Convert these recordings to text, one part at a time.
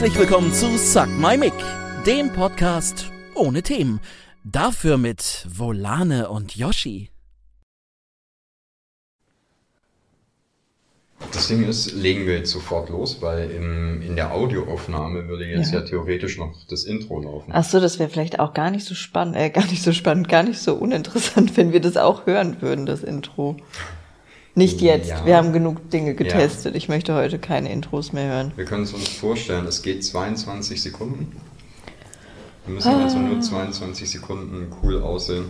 Herzlich willkommen zu Suck My Mic, dem Podcast ohne Themen. Dafür mit Volane und Yoshi. Das Ding ist, legen wir jetzt sofort los, weil im, in der Audioaufnahme würde jetzt ja. ja theoretisch noch das Intro laufen. Ach so, das wäre vielleicht auch gar nicht so spannend, äh, gar nicht so spannend, gar nicht so uninteressant, wenn wir das auch hören würden, das Intro. Nicht jetzt. Ja. Wir haben genug Dinge getestet. Ja. Ich möchte heute keine Intros mehr hören. Wir können es uns vorstellen, es geht 22 Sekunden. Wir müssen ah. also nur 22 Sekunden cool aussehen.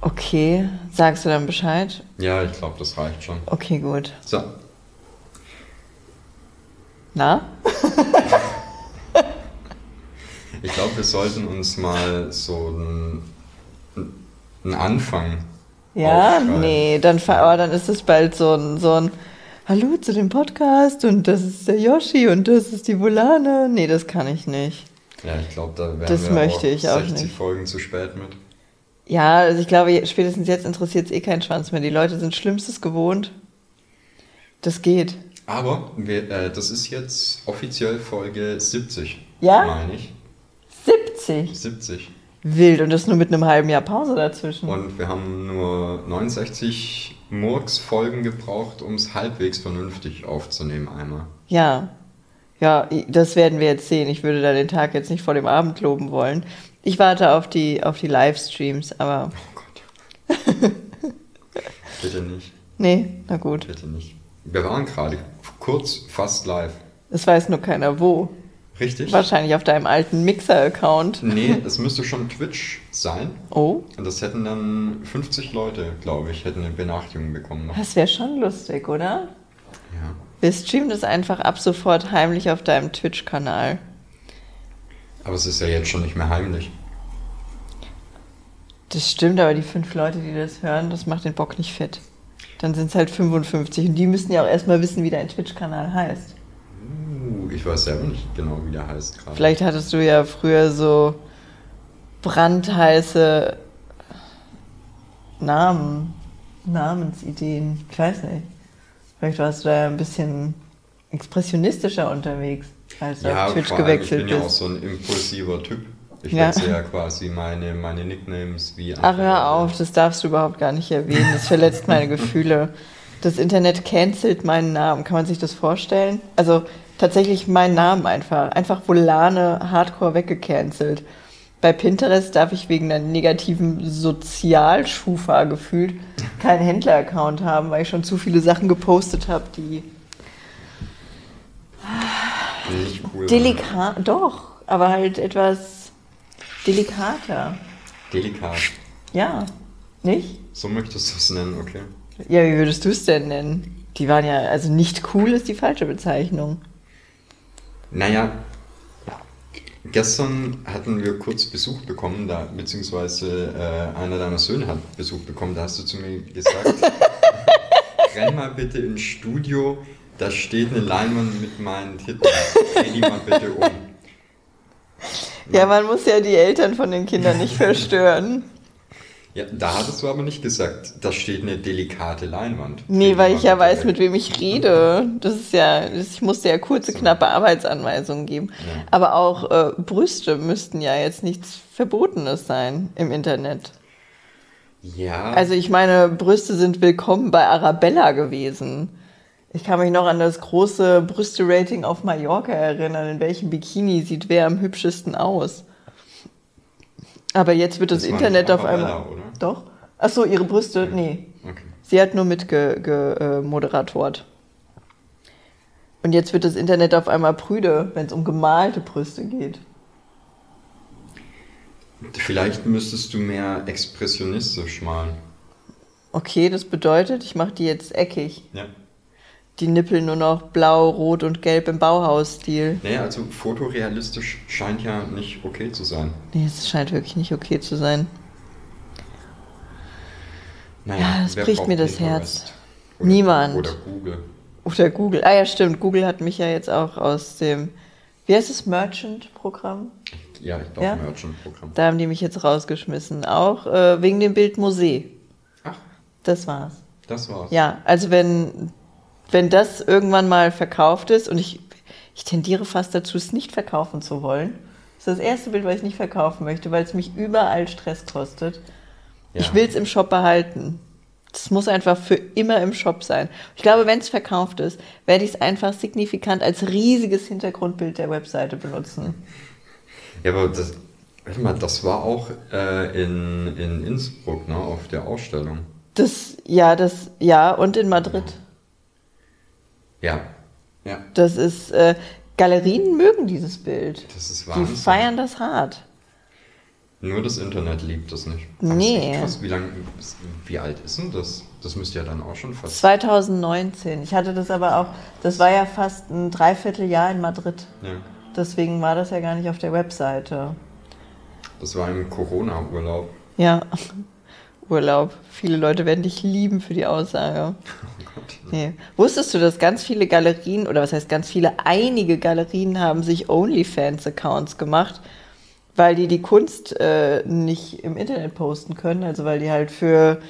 Okay, sagst du dann Bescheid? Ja, ich glaube, das reicht schon. Okay, gut. So. Na? ich glaube, wir sollten uns mal so einen, einen Anfang ja, nee, dann, oh, dann ist es bald so ein, so ein Hallo zu dem Podcast und das ist der Yoshi und das ist die Volane. Nee, das kann ich nicht. Ja, ich glaube, da wären das wir möchte auch ich auch 60 nicht. Folgen zu spät mit. Ja, also ich glaube, spätestens jetzt interessiert es eh keinen Schwanz mehr. Die Leute sind Schlimmstes gewohnt. Das geht. Aber wir, äh, das ist jetzt offiziell Folge 70. Ja? Meine ich. 70? 70. Wild und das nur mit einem halben Jahr Pause dazwischen. Und wir haben nur 69 Murks-Folgen gebraucht, um es halbwegs vernünftig aufzunehmen einmal. Ja. Ja, das werden wir jetzt sehen. Ich würde da den Tag jetzt nicht vor dem Abend loben wollen. Ich warte auf die, auf die Livestreams, aber. Oh Gott. Bitte nicht. Nee, na gut. Bitte nicht. Wir waren gerade kurz fast live. Es weiß nur keiner wo. Richtig. Wahrscheinlich auf deinem alten Mixer-Account. Nee, es müsste schon Twitch sein. Oh. Und das hätten dann 50 Leute, glaube ich, hätten eine Benachrichtigung bekommen. Noch. Das wäre schon lustig, oder? Ja. Wir streamen das einfach ab sofort heimlich auf deinem Twitch-Kanal. Aber es ist ja jetzt schon nicht mehr heimlich. Das stimmt, aber die fünf Leute, die das hören, das macht den Bock nicht fett. Dann sind es halt 55 und die müssen ja auch erstmal wissen, wie dein Twitch-Kanal heißt. Uh, ich weiß selber nicht genau, wie der heißt gerade. Vielleicht hattest du ja früher so brandheiße Namen, Namensideen. Ich weiß nicht. Vielleicht warst du da ein bisschen expressionistischer unterwegs, als du ja, auf Twitch vor allem, gewechselt ich bin bist. ja auch so ein impulsiver Typ. Ich Ja. wechsle ja quasi meine, meine Nicknames wie Ach, hör auf, das darfst du überhaupt gar nicht erwähnen. Das verletzt meine Gefühle. Das Internet cancelt meinen Namen. Kann man sich das vorstellen? Also tatsächlich meinen Namen einfach. Einfach Volane hardcore weggecancelt. Bei Pinterest darf ich wegen einer negativen Sozialschufa gefühlt keinen Händler-Account haben, weil ich schon zu viele Sachen gepostet habe, die Nicht cool. delikat, doch, aber halt etwas delikater. Delikat. Ja, nicht? So möchtest du es nennen, okay. Ja, wie würdest du es denn nennen? Die waren ja, also nicht cool ist die falsche Bezeichnung. Naja, gestern hatten wir kurz Besuch bekommen, da, beziehungsweise äh, einer deiner Söhne hat Besuch bekommen. Da hast du zu mir gesagt, renn mal bitte ins Studio, da steht eine Leinwand mit meinen Titten. Dreh die mal bitte um. Ja, man muss ja die Eltern von den Kindern nicht verstören. Ja, da hattest du aber nicht gesagt, da steht eine delikate Leinwand. Nee, weil ich ja weiß, mit wem ich rede. Das ist ja, ich musste ja kurze, knappe Arbeitsanweisungen geben. Ja. Aber auch äh, Brüste müssten ja jetzt nichts Verbotenes sein im Internet. Ja, Also ich meine, Brüste sind willkommen bei Arabella gewesen. Ich kann mich noch an das große Brüste-Rating auf Mallorca erinnern. In welchem Bikini sieht wer am hübschesten aus? Aber jetzt wird das, Das Internet auf einmal. Oder? Doch? Ach so, ihre Brüste? Nee. okay. Sie hat nur mitgemoderatort. Und jetzt wird das Internet auf einmal prüde, wenn es um gemalte Brüste geht. Vielleicht müsstest du mehr expressionistisch malen. Okay, das bedeutet, ich mache die jetzt eckig. Ja. Die Nippel nur noch blau, rot und gelb im Bauhausstil. Naja, also fotorealistisch scheint ja nicht okay zu sein. Nee, es scheint wirklich nicht okay zu sein. Naja, Ja, das bricht mir das? Herz. Oder, Niemand. Oder Google. Oder Google. Ah ja, stimmt. Google hat mich ja jetzt auch aus dem, wie heißt das, Merchant-Programm? Ja, ich glaube, Ja? Merchant-Programm. Da haben die mich jetzt rausgeschmissen. Auch äh, wegen dem Bild Musee. Ach, Das war's. das war's. Ja, also wenn, wenn das irgendwann mal verkauft ist und ich, Ich tendiere fast dazu, es nicht verkaufen zu wollen. Das ist das erste Bild, was ich nicht verkaufen möchte, weil es mich überall Stress kostet. Ja. Ich will es im Shop behalten. Das muss einfach für immer im Shop sein. Ich glaube, wenn es verkauft ist, werde ich es einfach signifikant als riesiges Hintergrundbild der Webseite benutzen. Ja, aber das, warte mal, das war auch äh, in, in Innsbruck, ne, auf der Ausstellung. Das, ja, das, ja, und in Madrid. Ja. Ja. Das ist, äh, Galerien mögen dieses Bild. Das ist Die Wahnsinn. feiern das hart. Nur das Internet liebt das nicht. Nee. Das ist echt krass. Wie, lang, wie alt ist denn das? Das müsste ja dann auch schon fast. 2019. Ich hatte das aber auch, das war ja fast ein Dreivierteljahr in Madrid. Ja. Deswegen war das ja gar nicht auf der Webseite. Das war im Corona-Urlaub. Ja, Urlaub. Viele Leute werden dich lieben für die Aussage. Oh. Nee. Wusstest du, dass ganz viele Galerien, oder was heißt ganz viele, einige Galerien haben sich OnlyFans-Accounts gemacht, weil die die Kunst äh, nicht im Internet posten können, also weil die halt für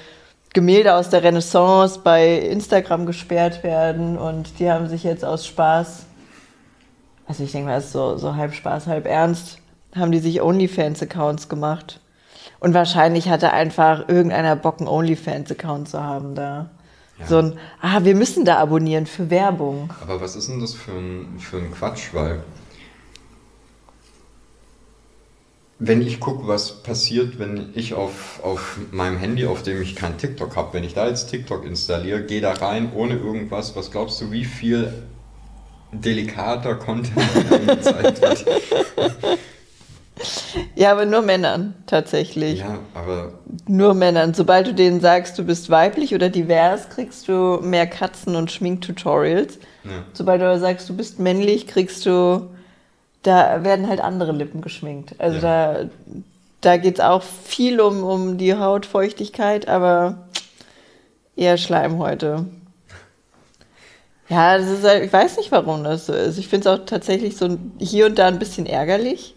Gemälde aus der Renaissance bei Instagram gesperrt werden und die haben sich jetzt aus Spaß, also ich denke mal, es ist so, so halb Spaß, halb ernst, haben die sich OnlyFans-Accounts gemacht. Und wahrscheinlich hatte einfach irgendeiner Bock, einen OnlyFans-Account zu haben da. Ja. So ein, ah, wir müssen da abonnieren für Werbung. Aber was ist denn das für ein, für ein Quatsch? Weil, wenn ich gucke, was passiert, wenn ich auf, auf meinem Handy, auf dem ich kein TikTok habe, wenn ich da jetzt TikTok installiere, gehe da rein ohne irgendwas, was glaubst du, wie viel delikater Content angezeigt wird? Ja, aber nur Männern tatsächlich. Ja, aber Nur Männern. Sobald du denen sagst, du bist weiblich oder divers, kriegst du mehr Katzen- und Schminktutorials. ja. Sobald du aber sagst, du bist männlich, kriegst du, da werden halt andere Lippen geschminkt. Also Ja. da, da geht es auch viel um, um die Hautfeuchtigkeit, aber eher Schleimhäute. Ja, das ist, halt- ich weiß nicht, warum das so ist. Ich finde es auch tatsächlich so hier und da ein bisschen ärgerlich.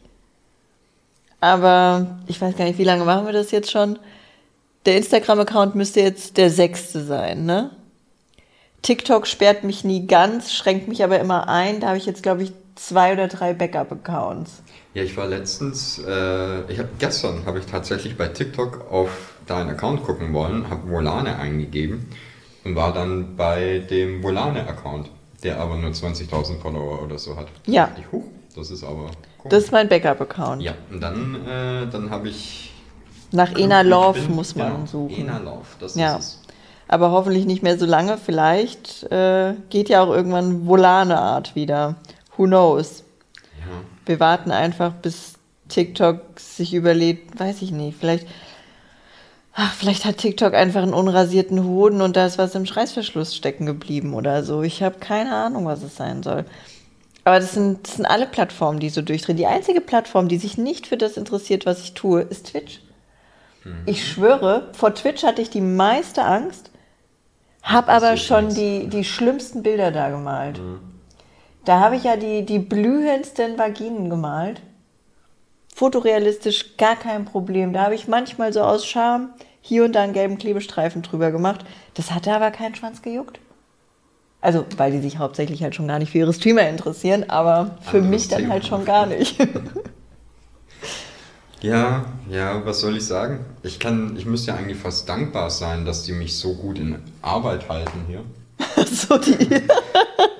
Aber ich weiß gar nicht, wie lange machen wir das jetzt schon? Der Instagram-Account müsste jetzt der sechste sein, ne? TikTok sperrt mich nie ganz, schränkt mich aber immer ein. Da habe ich jetzt, glaube ich, zwei oder drei Backup-Accounts. Ja, ich war letztens, äh, ich hab, gestern habe ich tatsächlich bei TikTok auf deinen Account gucken wollen, habe Volane eingegeben und war dann bei dem Volane-Account, der aber nur 20.000 Follower oder so hat. Ja. Ich, huch, das ist aber komisch. Das ist mein Backup-Account. ja, und dann, äh, dann habe ich... Nach Ena Love bin- muss man genau, suchen. Ena Love, das Ja. ist es. Aber hoffentlich nicht mehr so lange. Vielleicht äh, geht ja auch irgendwann Volane-Art wieder. Who knows? Ja. Wir warten einfach, bis TikTok sich überlegt, weiß ich nicht, vielleicht, ach, vielleicht hat TikTok einfach einen unrasierten Hoden und da ist was im Schreißverschluss stecken geblieben oder so. Ich habe keine Ahnung, was es sein soll. Aber das sind, das sind alle Plattformen, die so durchdrehen. Die einzige Plattform, die sich nicht für das interessiert, was ich tue, ist Twitch. Ich schwöre, vor Twitch hatte ich die meiste Angst, habe aber schon die, die schlimmsten Bilder da gemalt. Da habe ich ja die, die blühendsten Vaginen gemalt. Fotorealistisch gar kein Problem. Da habe ich manchmal so aus Scham hier und da einen gelben Klebestreifen drüber gemacht. Das hatte aber keinen Schwanz gejuckt. Also, weil die sich hauptsächlich halt schon gar nicht für ihre Streamer interessieren, aber für Anderes mich dann Thema. halt schon gar nicht. Ja, ja, was soll ich sagen? Ich kann, ich müsste ja eigentlich fast dankbar sein, dass die mich so gut in Arbeit halten hier. so die.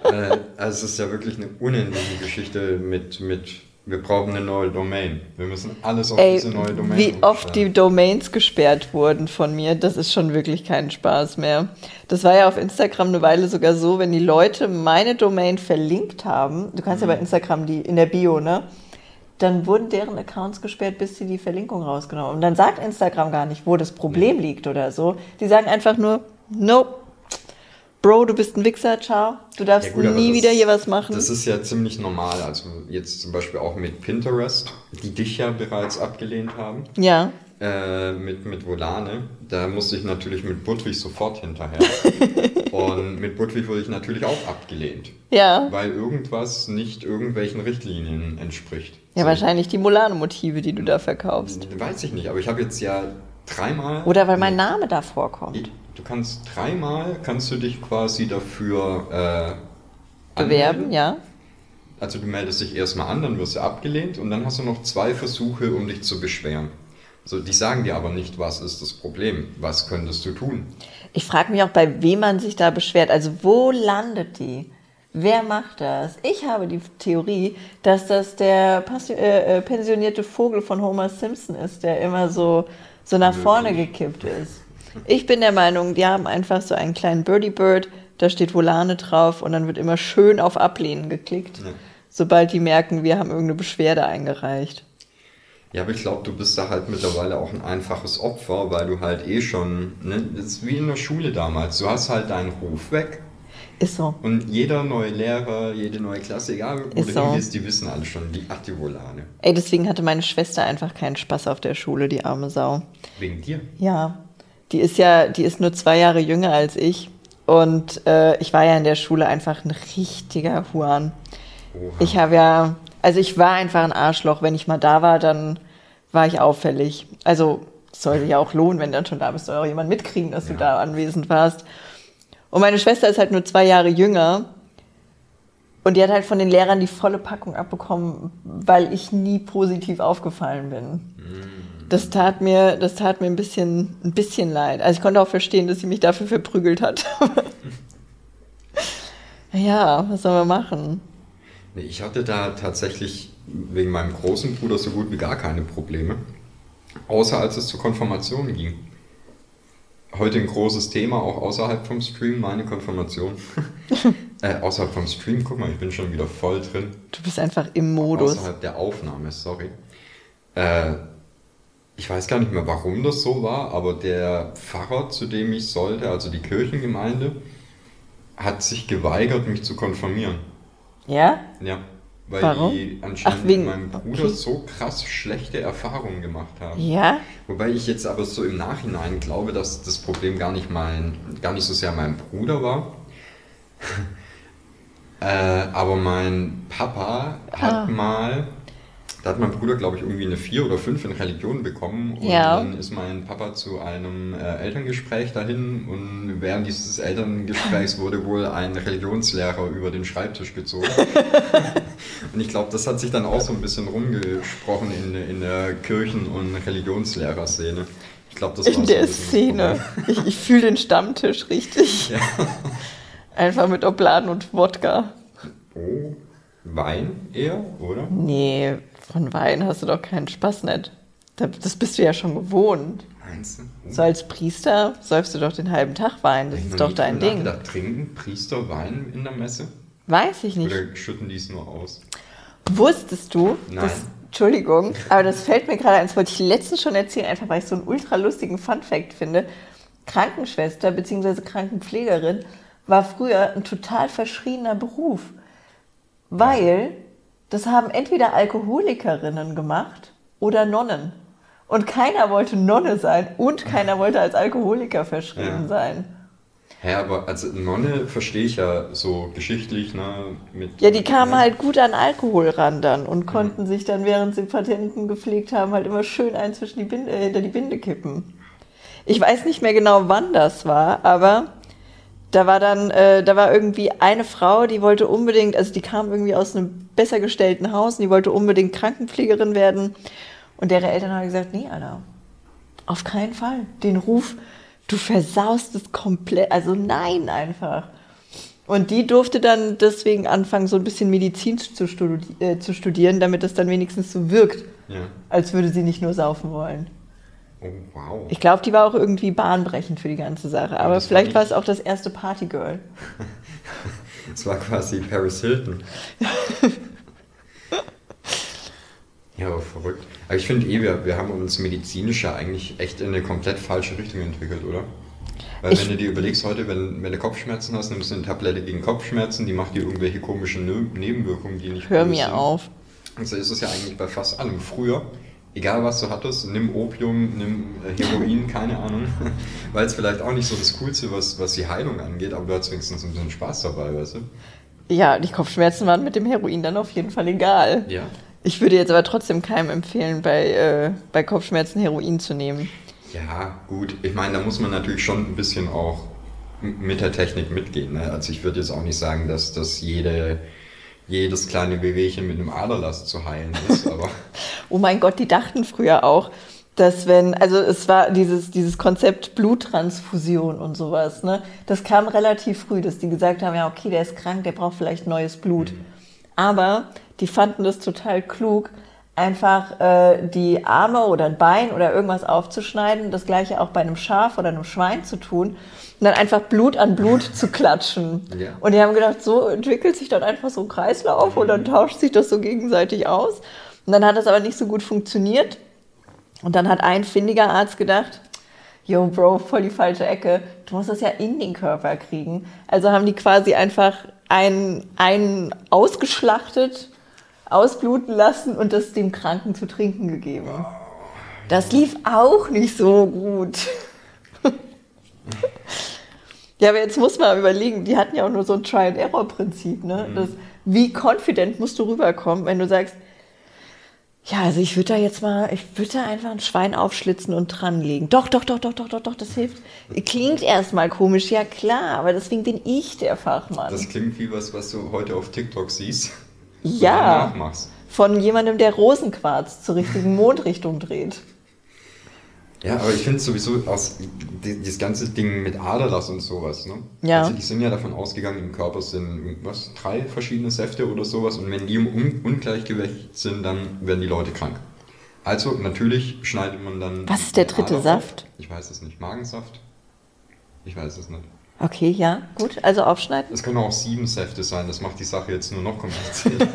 äh, also es ist ja wirklich eine unendliche Geschichte mit, mit, wir brauchen eine neue Domain. Wir müssen alles auf Ey, diese neue Domain wie oft die. Domains gesperrt wurden von mir, das ist schon wirklich kein Spaß mehr. Das war ja auf Instagram eine Weile sogar so, wenn die Leute meine Domain verlinkt haben, du kannst ja Mhm. bei Instagram die in der Bio, ne? Dann wurden deren Accounts gesperrt, bis sie die Verlinkung rausgenommen haben. Und dann sagt Instagram gar nicht, wo das Problem liegt oder so. Die sagen einfach nur, nope, Bro, du bist ein Wichser, ciao. Du darfst Ja gut, nie das- wieder hier was machen. Das ist ja ziemlich normal. Also jetzt zum Beispiel auch mit Pinterest, die dich ja bereits abgelehnt haben. ja. Äh, mit, mit Volane, da musste ich natürlich mit Budwig sofort hinterher. Und mit Budwig wurde ich natürlich auch abgelehnt, Ja. weil irgendwas nicht irgendwelchen Richtlinien entspricht. Ja, So, wahrscheinlich die Molane-Motive, die du da verkaufst. Weiß ich nicht, aber ich habe jetzt ja dreimal. Oder weil mein Name da vorkommt. Du kannst dreimal kannst du dich quasi dafür äh, Bewerben, ja. also du meldest dich erstmal an, dann wirst du abgelehnt und dann hast du noch zwei Versuche, um dich zu beschweren. So, die sagen dir aber nicht, was ist das Problem, was könntest du tun. Ich frage mich auch, bei wem man sich da beschwert. Also wo landet die? Wer macht das? Ich habe die Theorie, dass das der äh, äh, pensionierte Vogel von Homer Simpson ist, der immer so, so nach vorne gekippt ist. Ich bin der Meinung, die haben einfach so einen kleinen Birdie Bird, da steht Volane drauf und dann wird immer schön auf Ablehnen geklickt, Ja. sobald die merken, wir haben irgendeine Beschwerde eingereicht. Ja, aber ich glaube, du bist da halt mittlerweile auch ein einfaches Opfer, weil du halt eh schon, ne, das ist wie in der Schule damals. Du hast halt deinen Ruf weg Ist so. und jeder neue Lehrer, jede neue Klasse, egal wo Ist du so. hingehst, die wissen alle schon, die Aktivolane. Ey, deswegen hatte meine Schwester einfach keinen Spaß auf der Schule, die arme Sau. Wegen dir. Ja, die ist ja, die ist nur zwei Jahre jünger als ich. Und äh, ich war ja in der Schule einfach ein richtiger Huan. Oha. Ich habe ja, also ich war einfach ein Arschloch. Wenn ich mal da war, dann war ich auffällig. Also sollte ja auch lohnen, wenn dann schon da bist, soll auch jemand mitkriegen, dass du Ja. da anwesend warst. Und meine Schwester ist halt nur zwei Jahre jünger. Und die hat halt von den Lehrern die volle Packung abbekommen, weil ich nie positiv aufgefallen bin. Das tat mir, das tat mir ein bisschen, ein bisschen leid. Also ich konnte auch verstehen, dass sie mich dafür verprügelt hat. ja, was soll man machen? Nee, ich hatte da tatsächlich wegen meinem großen Bruder so gut wie gar keine Probleme. Außer als es zur Konfirmation ging. Heute ein großes Thema, auch außerhalb vom Stream, meine Konfirmation. äh, außerhalb vom Stream, guck mal, ich bin schon wieder voll drin. Du bist einfach im Modus. Außerhalb der Aufnahme, sorry. Äh, ich weiß gar nicht mehr, warum das so war, aber der Pfarrer, zu dem ich sollte, also die Kirchengemeinde, hat sich geweigert, mich zu konfirmieren. Ja? Ja, weil Warum? die anscheinend Ach, wegen- mit meinem Bruder okay. so krass schlechte Erfahrungen gemacht haben. Ja? Wobei ich jetzt aber so im Nachhinein glaube, dass das Problem gar nicht mein, gar nicht so sehr mein Bruder war. äh, aber mein Papa hat Ah. mal, da hat mein Bruder, glaube ich, irgendwie eine 4 oder 5 in Religion bekommen. Und Ja. dann ist mein Papa zu einem äh, Elterngespräch dahin und während dieses Elterngesprächs wurde wohl ein Religionslehrer über den Schreibtisch gezogen. und ich glaube, das hat sich dann auch so ein bisschen rumgesprochen in, in der Kirchen- und Religionslehrerszene. Ich glaube, das war In der Szene. Ich, ich fühle den Stammtisch richtig. Ja. Einfach mit Obladen und Wodka. Oh, Wein eher, oder? Nee, von Wein hast du doch keinen Spaß nicht. Da- Das bist du ja schon gewohnt. Meinst du? Oh. So als Priester säufst du doch den halben Tag Wein. Das ich ist doch dein Ding. nachgedacht. Trinken Priester Wein in der Messe? Weiß ich nicht. Oder schütten die es nur aus? Wusstest du, Nein. dass, Entschuldigung, aber das fällt mir gerade ein, das wollte ich letztens schon erzählen, einfach weil ich so einen ultra lustigen Fun-Fact finde. Krankenschwester bzw. Krankenpflegerin war früher ein total verschriebener Beruf, weil das haben entweder Alkoholikerinnen gemacht oder Nonnen. Und keiner wollte Nonne sein und keiner wollte als Alkoholiker verschrieben Ja. sein. Hä, aber also Nonne verstehe ich ja so geschichtlich, ne? Mit, Ja, die kamen halt gut an Alkohol ran dann und konnten sich dann, während sie Patienten gepflegt haben, halt immer schön ein zwischen die Binde, äh, hinter die Binde kippen. Ich weiß nicht mehr genau, wann das war, aber da war dann, äh, da war irgendwie eine Frau, die wollte unbedingt, also die kam irgendwie aus einem besser gestellten Haus und die wollte unbedingt Krankenpflegerin werden. Und deren Eltern haben gesagt, nee, Alter, auf keinen Fall. Den Ruf, du versaust es komplett. Also nein, einfach. Und die durfte dann deswegen anfangen, so ein bisschen Medizin zu, studi äh, zu studieren, damit das dann wenigstens so wirkt, Ja. als würde sie nicht nur saufen wollen. Oh, wow. Ich glaube, die war auch irgendwie bahnbrechend für die ganze Sache. Aber war vielleicht nicht- war es auch das erste Partygirl. Das war quasi Paris Hilton. ja, aber verrückt. Aber ich finde eh, wir, wir haben uns medizinisch ja eigentlich echt in eine komplett falsche Richtung entwickelt, oder? Weil Ich- wenn du dir überlegst heute, wenn, wenn du Kopfschmerzen hast, nimmst du eine Tablette gegen Kopfschmerzen, die macht dir irgendwelche komischen Ne- Nebenwirkungen, die nicht Hör mir sind. auf. Und so ist es ja eigentlich bei fast allem. Früher, egal was du hattest, nimm Opium, nimm äh, Heroin, keine Ahnung. Weil es vielleicht auch nicht so das Coolste, was, was die Heilung angeht, aber du hast wenigstens ein bisschen Spaß dabei, weißt du? Ja, die Kopfschmerzen waren mit dem Heroin dann auf jeden Fall egal. Ja. Ich würde jetzt aber trotzdem keinem empfehlen, bei, äh, bei Kopfschmerzen Heroin zu nehmen. Ja, gut. Ich meine, da muss man natürlich schon ein bisschen auch mit der Technik mitgehen. Ne? Also ich würde jetzt auch nicht sagen, dass, dass jede, jedes kleine Wehwehchen mit einem Aderlass zu heilen ist, aber Oh mein Gott, die dachten früher auch, dass wenn, also es war dieses, dieses Konzept Bluttransfusion und sowas, ne? Das kam relativ früh, dass die gesagt haben, ja, okay, der ist krank, der braucht vielleicht neues Blut. Aber die fanden das total klug, einfach äh, die Arme oder ein Bein oder irgendwas aufzuschneiden, das gleiche auch bei einem Schaf oder einem Schwein zu tun und dann einfach Blut an Blut zu klatschen. Ja. Und die haben gedacht, so entwickelt sich dann einfach so ein Kreislauf und dann tauscht sich das so gegenseitig aus. Und dann hat das aber nicht so gut funktioniert. Und dann hat ein findiger Arzt gedacht, yo, Bro, voll die falsche Ecke. Du musst das ja in den Körper kriegen. Also haben die quasi einfach einen, einen ausgeschlachtet, ausbluten lassen und das dem Kranken zu trinken gegeben. Das lief auch nicht so gut. ja, aber jetzt muss man überlegen, die hatten ja auch nur so ein Try-and-Error-Prinzip. Ne? Das, wie confident musst du rüberkommen, wenn du sagst, ja, also ich würde da jetzt mal, ich würde da einfach ein Schwein aufschlitzen und dranlegen. Doch, doch, doch, doch, doch, doch, doch, das hilft. Klingt erstmal komisch, ja klar, aber deswegen bin ich der Fachmann. das klingt wie was, was du heute auf TikTok siehst. ja, nachmachst. von jemandem, der Rosenquarz zur richtigen Mondrichtung dreht. Ja, aber ich finde sowieso aus dieses ganze Ding mit Aderlass und sowas, ne? Ja. Also die sind ja davon ausgegangen, im Körper sind irgendwas, drei verschiedene Säfte oder sowas und wenn die im Un Ungleichgewicht sind, dann werden die Leute krank. Also natürlich schneidet man dann. Was ist der dritte Ader Saft? auf. Ich weiß es nicht. Magensaft? Ich weiß es nicht. Okay, ja, gut, also aufschneiden. Es können auch sieben Säfte sein, das macht die Sache jetzt nur noch komplizierter.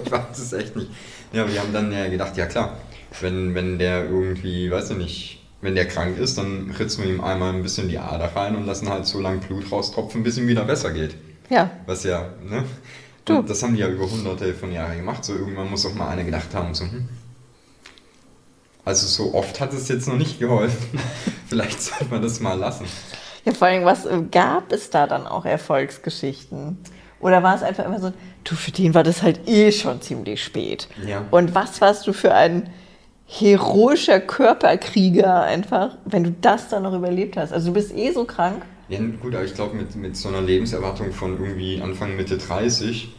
ich weiß es echt nicht. Ja, wir haben dann ja gedacht, ja klar, wenn, wenn der irgendwie, weiß ich nicht, wenn der krank ist, dann ritzen wir ihm einmal ein bisschen die Ader rein und lassen halt so lange Blut raustropfen, bis ihm wieder besser geht. Ja, Was ja, ne? Du. Das haben die ja über hunderte von Jahren gemacht. So irgendwann muss auch mal einer gedacht haben, so, hm. Also so oft hat es jetzt noch nicht geholfen. Vielleicht sollte man das mal lassen. ja vor allem, was äh, gab es da dann auch Erfolgsgeschichten? Oder war es einfach immer so, du, für den war das halt eh schon ziemlich spät. Ja. Und was warst du für ein heroischer Körperkrieger einfach, wenn du das dann noch überlebt hast? Also du bist eh so krank. Ja, gut, aber ich glaube, mit, mit so einer Lebenserwartung von irgendwie Anfang, Mitte 30,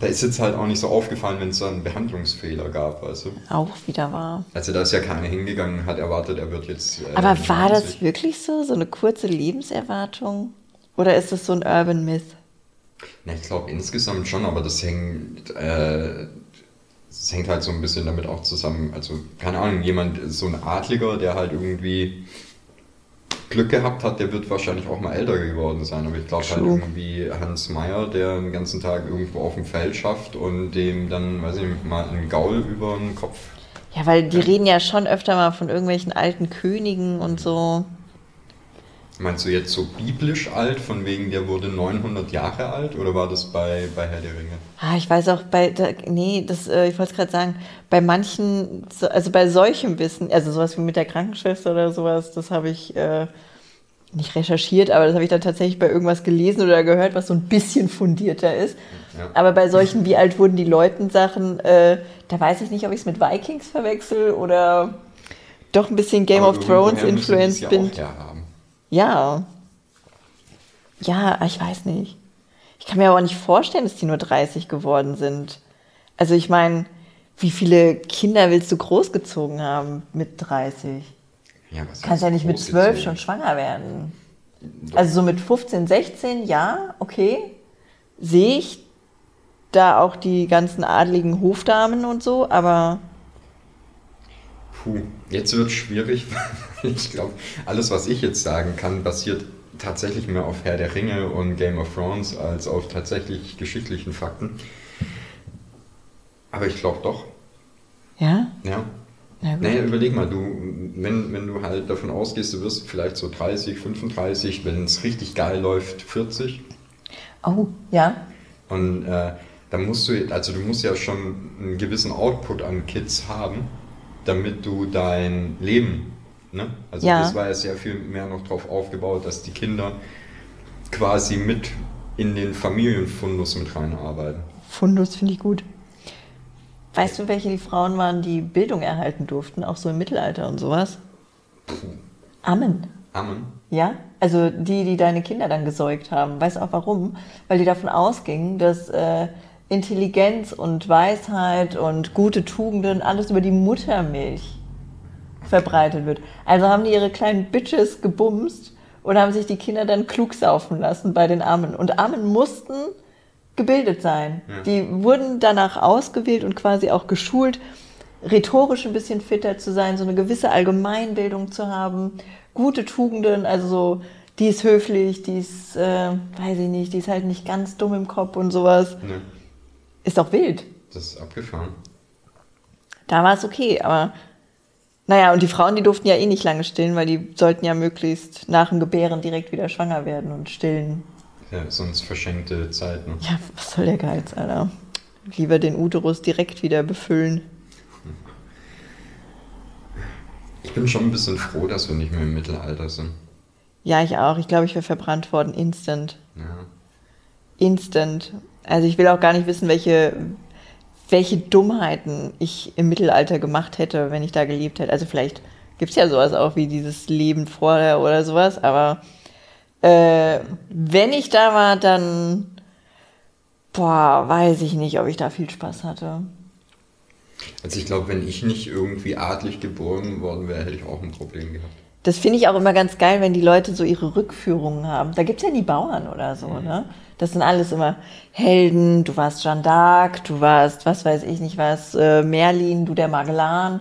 da ist jetzt halt auch nicht so aufgefallen, wenn es da einen Behandlungsfehler gab, weißt du? Auch wieder wahr. Also da ist ja keiner hingegangen, hat erwartet, er wird jetzt. äh, Aber war das 90. wirklich so, so eine kurze Lebenserwartung? Oder ist das so ein Urban Myth? Na, ich glaube insgesamt schon, aber das hängt, äh, das hängt halt so ein bisschen damit auch zusammen. Also, keine Ahnung, jemand, so ein Adliger, der halt irgendwie Glück gehabt hat, der wird wahrscheinlich auch mal älter geworden sein. Aber ich glaube halt irgendwie Hans Meyer, der den ganzen Tag irgendwo auf dem Feld schafft und dem dann, weiß ich nicht, mal ein Gaul über den Kopf. Ja, weil die reden ja schon öfter mal von irgendwelchen alten Königen und so. Meinst du jetzt so biblisch alt, von wegen der wurde 900 Jahre alt? Oder war das bei, bei Herr der Ringe? Ah, ich weiß auch bei, da, nee, das, äh, ich wollte es gerade sagen, bei manchen, so- also bei solchem Wissen, also sowas wie mit der Krankenschwester oder sowas, das habe ich äh, nicht recherchiert, aber das habe ich dann tatsächlich bei irgendwas gelesen oder gehört, was so ein bisschen fundierter ist. Ja. Aber bei solchen, wie alt wurden die Leuten Sachen, äh, da weiß ich nicht, ob ich es mit Vikings verwechsel oder doch ein bisschen Game Aber of Thrones influenced ja bin. auch herhaben. Ja. Ja, ich weiß nicht. Ich kann mir aber auch nicht vorstellen, dass die nur 30 geworden sind. Also ich meine, wie viele Kinder willst du großgezogen haben mit 30? Ja, was Kannst ja nicht mit großgezogen? 12 schon schwanger werden. Also so mit 15, 16, ja, okay. Sehe ich da auch die ganzen adligen Hofdamen und so, aber Puh, jetzt wird es schwierig. Ich glaube, alles, was ich jetzt sagen kann, basiert tatsächlich mehr auf Herr der Ringe und Game of Thrones als auf tatsächlich geschichtlichen Fakten. Aber ich glaube doch, ja, ja. na gut. Naja, überleg mal, du, wenn, wenn du halt davon ausgehst, du wirst vielleicht so 30, 35, wenn es richtig geil läuft, 40. Oh, ja, Und äh, dann musst du, also du musst ja schon einen gewissen Output an Kids haben, damit du dein Leben, ne? Also Ja. das war ja sehr viel mehr noch drauf aufgebaut, dass die Kinder quasi mit in den Familienfundus mit reinarbeiten. Fundus finde ich gut. Weißt du, welche die Frauen waren, die Bildung erhalten durften, auch so im Mittelalter und sowas? Ammen. Amen. Ja, also die, die deine Kinder dann gesäugt haben. Weißt du auch warum? Weil die davon ausgingen, dass äh, Intelligenz und Weisheit und gute Tugenden alles über die Muttermilch verbreitet wird. Also haben die ihre kleinen Bitches gebumst und haben sich die Kinder dann klug saufen lassen bei den Armen. Und Armen mussten gebildet sein. Ja. Die wurden danach ausgewählt und quasi auch geschult, rhetorisch ein bisschen fitter zu sein, so eine gewisse Allgemeinbildung zu haben, gute Tugenden, also so, die ist höflich, die ist, äh, weiß ich nicht, die ist halt nicht ganz dumm im Kopf und sowas. Ne, Ist doch wild. das ist abgefahren. Da war es okay, aber naja, und die Frauen, die durften ja eh nicht lange stillen, weil die sollten ja möglichst nach dem Gebären direkt wieder schwanger werden und stillen. Ja, sonst verschenkte Zeit. Ne? Ja, was soll der Geiz, Alter? Lieber den Uterus direkt wieder befüllen. Ich bin schon ein bisschen froh, dass wir nicht mehr im Mittelalter sind. Ja, ich auch. Ich glaube, ich wäre verbrannt worden. Instant. Ja. Instant. Also ich will auch gar nicht wissen, welche, welche Dummheiten ich im Mittelalter gemacht hätte, wenn ich da gelebt hätte. Also vielleicht gibt es ja sowas auch wie dieses Leben vorher oder sowas, aber äh, wenn ich da war, dann boah, weiß ich nicht, ob ich da viel Spaß hatte. Also ich glaube, wenn ich nicht irgendwie adlig geboren worden wäre, hätte ich auch ein Problem gehabt. Das finde ich auch immer ganz geil, wenn die Leute so ihre Rückführungen haben. Da gibt's ja die Bauern oder so, ne? Das sind alles immer Helden, du warst Jeanne d'Arc, du warst, was weiß ich nicht was, äh, Merlin, du der Magellan.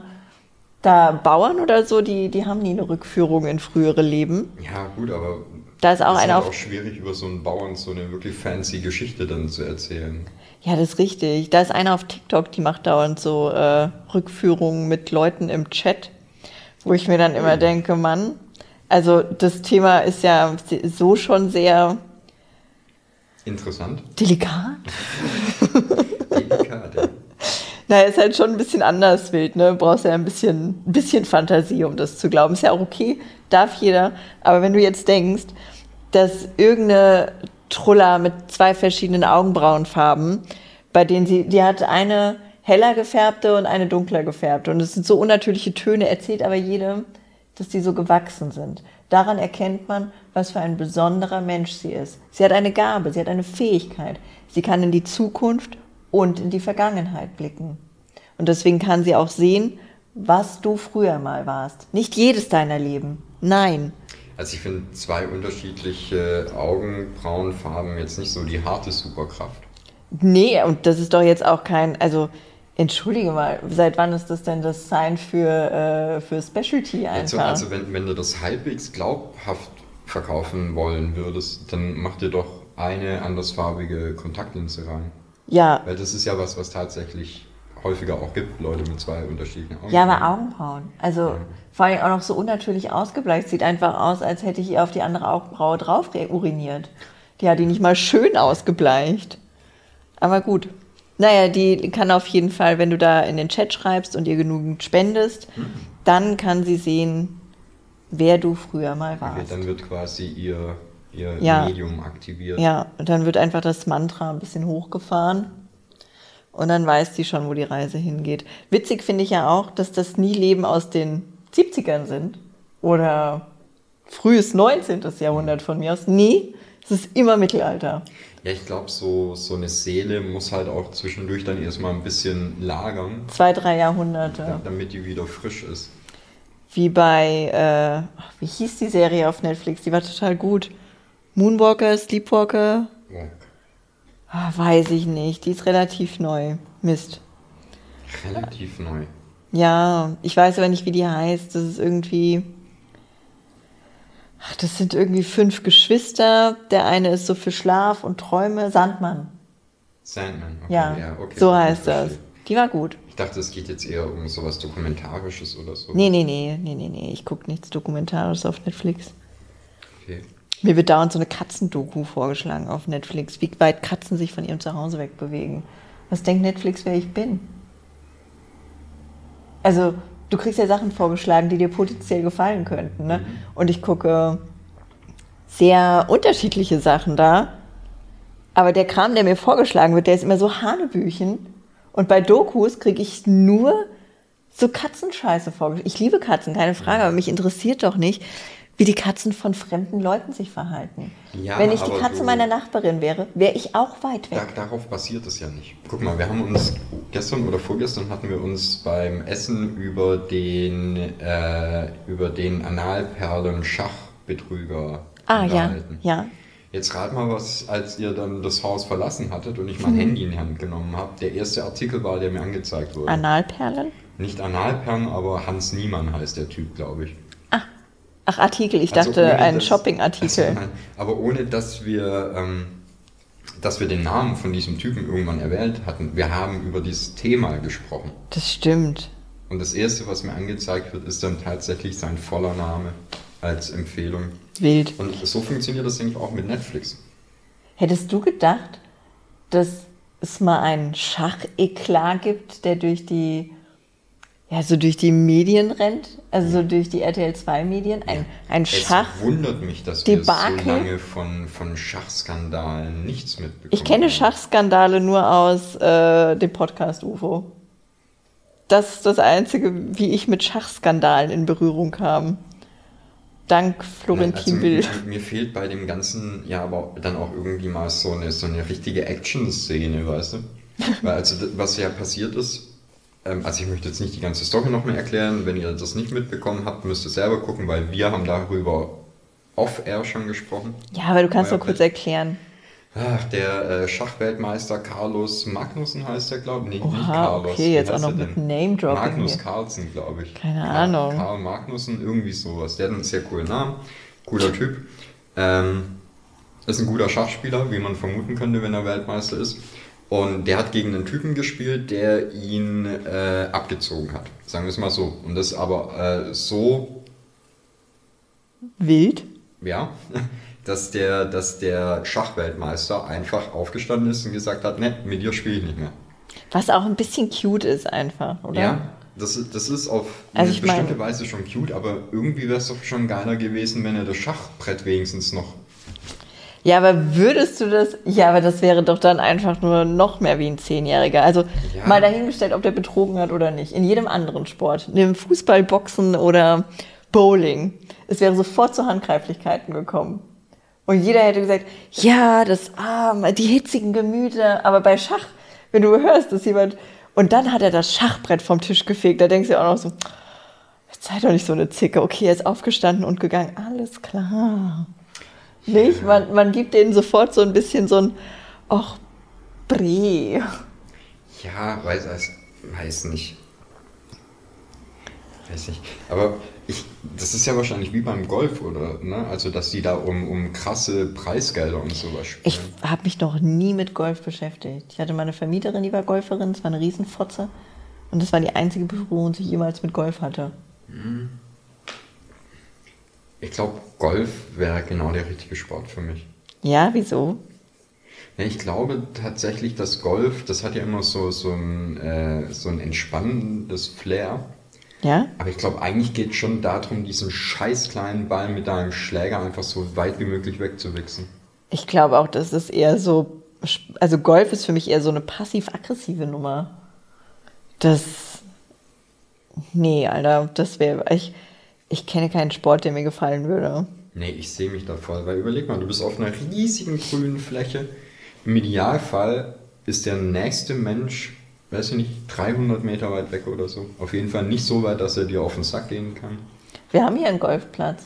Da Bauern oder so, die, die haben nie eine Rückführung in frühere Leben. Ja, gut, aber Da ist auch es ist einer halt auch schwierig, über so einen Bauern so eine wirklich fancy Geschichte dann zu erzählen. Ja, das ist richtig. Da ist einer auf TikTok, die macht dauernd so äh, Rückführungen mit Leuten im Chat, wo ich mir dann immer denke, Mann, also das Thema ist ja so schon sehr Interessant. delikat. Delikat, ja. Naja, ist halt schon ein bisschen anders wild, ne? Brauchst ja ein bisschen, ein bisschen Fantasie, um das zu glauben. Ist ja auch okay, darf jeder. Aber wenn du jetzt denkst, dass irgendeine Trulla mit zwei verschiedenen Augenbrauenfarben, bei denen sie, die hat eine heller gefärbte und eine dunkler gefärbte. Und es sind so unnatürliche Töne, erzählt aber jedem, dass die so gewachsen sind. Daran erkennt man, was für ein besonderer Mensch sie ist. Sie hat eine Gabe, sie hat eine Fähigkeit. Sie kann in die Zukunft und in die Vergangenheit blicken. Und deswegen kann sie auch sehen, was du früher mal warst. Nicht jedes deiner Leben. Nein. Also ich finde zwei unterschiedliche Augenbrauenfarben jetzt nicht so die harte Superkraft. Nee, und das ist doch jetzt auch kein, also entschuldige mal, seit wann ist das denn das Sign für, äh, für Specialty Also, einfach? also wenn, wenn du das halbwegs glaubhaft verkaufen wollen würdest, dann mach dir doch eine andersfarbige Kontaktlinse rein. ja, Weil das ist ja was, was tatsächlich häufiger auch gibt, Leute mit zwei unterschiedlichen Augen. ja, aber Augenbrauen. Also vor allem auch noch so unnatürlich ausgebleicht. Sieht einfach aus, als hätte ich ihr auf die andere Augenbraue drauf uriniert. Die hat die nicht mal schön ausgebleicht. Aber gut. Naja, die kann auf jeden Fall, wenn du da in den Chat schreibst und ihr genügend spendest, dann kann sie sehen, wer du früher mal warst. dann wird quasi ihr, ihr Ja. Medium aktiviert. Ja, und dann wird einfach das Mantra ein bisschen hochgefahren. Und dann weiß die schon, wo die Reise hingeht. Witzig finde ich ja auch, dass das nie Leben aus den 70ern sind. Oder frühes 19. Jahrhundert von mir aus. Nee, es ist immer Mittelalter. Ja, ich glaube, so, so eine Seele muss halt auch zwischendurch dann erstmal ein bisschen lagern, Zwei, drei Jahrhunderte. da- damit die wieder frisch ist. Wie bei, äh, ach, wie hieß die Serie auf Netflix? Die war total gut. Moonwalker, Sleepwalker? Oh, Ah, weiß ich nicht. Die ist relativ neu. Mist. relativ neu. Ja, ich weiß aber nicht, wie die heißt. Das ist irgendwie. Ach, das sind irgendwie fünf Geschwister. Der eine ist so für Schlaf und Träume. Sandmann. Sandman. Okay, Ja, okay, so heißt das. verstehe. Die war gut. Ich dachte, es geht jetzt eher um sowas Dokumentarisches oder so. Nee, nee, nee, nee, nee, nee. Ich gucke nichts Dokumentarisches auf Netflix. Okay. Mir wird dauernd so eine Katzendoku vorgeschlagen auf Netflix, wie weit Katzen sich von ihrem Zuhause wegbewegen. Was denkt Netflix, wer ich bin? Also, du kriegst ja Sachen vorgeschlagen, die dir potenziell gefallen könnten. Ne? Und ich gucke sehr unterschiedliche Sachen da. Aber der Kram, der mir vorgeschlagen wird, der ist immer so Hanebüchen. Und bei Dokus kriege ich nur so Katzenscheiße vorgeschlagen. Ich liebe Katzen, keine Frage, aber mich interessiert doch nicht, wie die Katzen von fremden Leuten sich verhalten. Ja, Wenn ich die Katze du- meiner Nachbarin wäre, wäre ich auch weit weg. darauf basiert es ja nicht. Guck mal, wir haben uns gestern oder vorgestern hatten wir uns beim Essen über den äh, über den Analperlen Schachbetrüger Ah, ja, unterhalten. ja. Jetzt rat mal was, als ihr dann das Haus verlassen hattet und ich mein Mhm. Handy in die Hand genommen habe. Der erste Artikel war, der mir angezeigt wurde. Analperlen? Nicht Analperlen, aber Hans Niemann heißt der Typ, glaube ich. Ach, Artikel, ich Also dachte ein Shopping-Artikel. Also aber ohne, dass wir, ähm, dass wir den Namen von diesem Typen irgendwann erwähnt hatten. Wir haben über dieses Thema gesprochen. Das stimmt. Und das Erste, was mir angezeigt wird, ist dann tatsächlich sein voller Name als Empfehlung. Wild. Und so funktioniert das, denke ich, auch mit Netflix. Hättest du gedacht, dass es mal einen Schacheklat gibt, der durch die, ja, so durch die Medien rennt? Also so durch die RTL 2 Medien? Ein, ein Schach. Es wundert mich, dass wir Debakel? so lange von, von Schachskandalen nichts mitbekommen Ich kenne haben. Schachskandale nur aus äh, dem Podcast UFO. Das ist das Einzige, wie ich mit Schachskandalen in Berührung kam. Dank Florentin also, Will. Mir, fehlt bei dem Ganzen ja aber dann auch irgendwie mal so eine, so eine richtige Action-Szene, weißt du? Weil also was ja passiert ist, ähm, also ich möchte jetzt nicht die ganze Story noch mehr erklären, wenn ihr das nicht mitbekommen habt, müsst ihr selber gucken, weil wir haben darüber off-air schon gesprochen. Ja, aber du kannst doch kurz erklären. Ach, der äh, Schachweltmeister Carlos Magnussen heißt der, glaube ich. Nee, nicht Oha, Carlos. okay, jetzt auch noch mit? Name-Dropping Magnus hier. Carlsen, glaube ich. Keine Karl- Ahnung. Karl Magnussen, irgendwie sowas. Der hat einen sehr coolen Namen. Cooler Typ. Ähm, ist ein guter Schachspieler, wie man vermuten könnte, wenn er Weltmeister ist. Und der hat gegen einen Typen gespielt, der ihn äh, abgezogen hat. Sagen wir es mal so. Und das aber äh, so Wild? ja, dass der, dass der Schachweltmeister einfach aufgestanden ist und gesagt hat, ne, mit dir spiele ich nicht mehr. Was auch ein bisschen cute ist einfach, oder? Ja, das, ist- das ist auf Also eine ich meine- bestimmte Weise schon cute, aber irgendwie wäre es doch schon geiler gewesen, wenn er das Schachbrett wenigstens noch. Ja, aber würdest du das? Ja, aber das wäre doch dann einfach nur noch mehr wie ein Zehnjähriger. Also Ja. mal dahingestellt, ob der betrogen hat oder nicht. In jedem anderen Sport, im Fußball, Boxen oder Bowling. Es wäre sofort zu Handgreiflichkeiten gekommen. Und jeder hätte gesagt, ja, das arme, die hitzigen Gemüter. Aber bei Schach, wenn du hörst, dass jemand und dann hat er das Schachbrett vom Tisch gefegt, da denkst du auch noch so, jetzt sei doch nicht so eine Zicke. Okay, er ist aufgestanden und gegangen. Alles klar. Nicht? Man, man gibt denen sofort so ein bisschen so ein, ach, Bre. Ja, weiß, weiß, weiß nicht. Weiß nicht. Aber ich, das ist ja wahrscheinlich wie beim Golf, oder? Ne? Also, dass die da um, um krasse Preisgelder und sowas spielen. Ich habe mich noch nie mit Golf beschäftigt. Ich hatte meine Vermieterin, die war Golferin, das war eine Riesenfotze. Und das war die einzige Berührung, die ich jemals mit Golf hatte. Ich glaube, Golf wäre genau der richtige Sport für mich. Ja, wieso? Ich glaube tatsächlich, dass Golf, das hat ja immer so, so, ein, äh, so ein entspannendes Flair. Ja? Aber ich glaube, eigentlich geht es schon darum, diesen scheiß kleinen Ball mit deinem Schläger einfach so weit wie möglich wegzuwichsen. Ich glaube auch, das ist eher so, also Golf ist für mich eher so eine passiv-aggressive Nummer. Das, nee, Alter, das wäre, ich, ich kenne keinen Sport, der mir gefallen würde. Nee, ich sehe mich da voll, weil überleg mal, du bist auf einer riesigen grünen Fläche. Im Idealfall ist der nächste Mensch, weiß ich nicht, 300 Meter weit weg oder so. Auf jeden Fall nicht so weit, dass er dir auf den Sack gehen kann. Wir haben hier einen Golfplatz.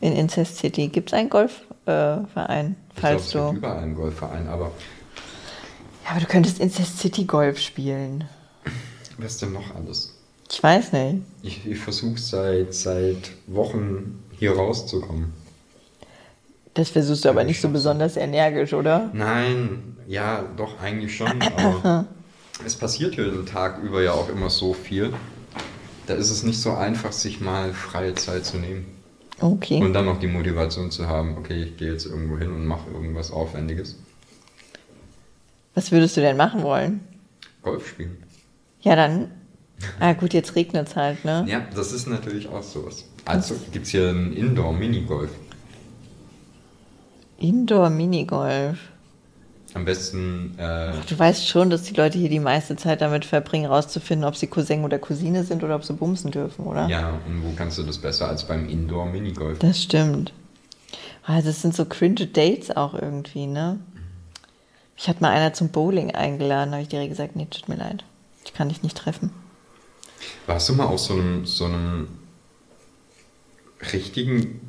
In Incest City. Gibt es einen Golfverein, äh, Ich glaube, falls es du. gibt überall einen Golfverein, aber Ja, aber du könntest Incest City Golf spielen. was denn noch alles? Ich weiß nicht. Ich, ich versuche seit, seit Wochen hier rauszukommen. Das versuchst du aber nicht so besonders energisch, oder? Nein, ja, doch, eigentlich schon, aber es passiert hier den Tag über ja auch immer so viel. Da ist es nicht so einfach, sich mal freie Zeit zu nehmen. Okay. Und dann noch die Motivation zu haben, okay, ich gehe jetzt irgendwo hin und mache irgendwas Aufwendiges. Was würdest du denn machen wollen? Golf spielen. Ja, dann. Ah, gut, jetzt regnet es halt, ne? Ja, das ist natürlich auch sowas. Also gibt es hier ein Indoor-Minigolf. Indoor-Minigolf. Am besten. Äh, Du weißt schon, dass die Leute hier die meiste Zeit damit verbringen, rauszufinden, ob sie Cousin oder Cousine sind oder ob sie bumsen dürfen, oder? ja, und wo kannst du das besser als beim Indoor-Minigolf? Das stimmt. Ah, Das sind so cringe Dates auch irgendwie, ne? Ich hatte mal einer zum Bowling eingeladen, habe ich direkt gesagt, nee, tut mir leid. Ich kann dich nicht treffen. Warst du mal auf so einem, so einem richtigen,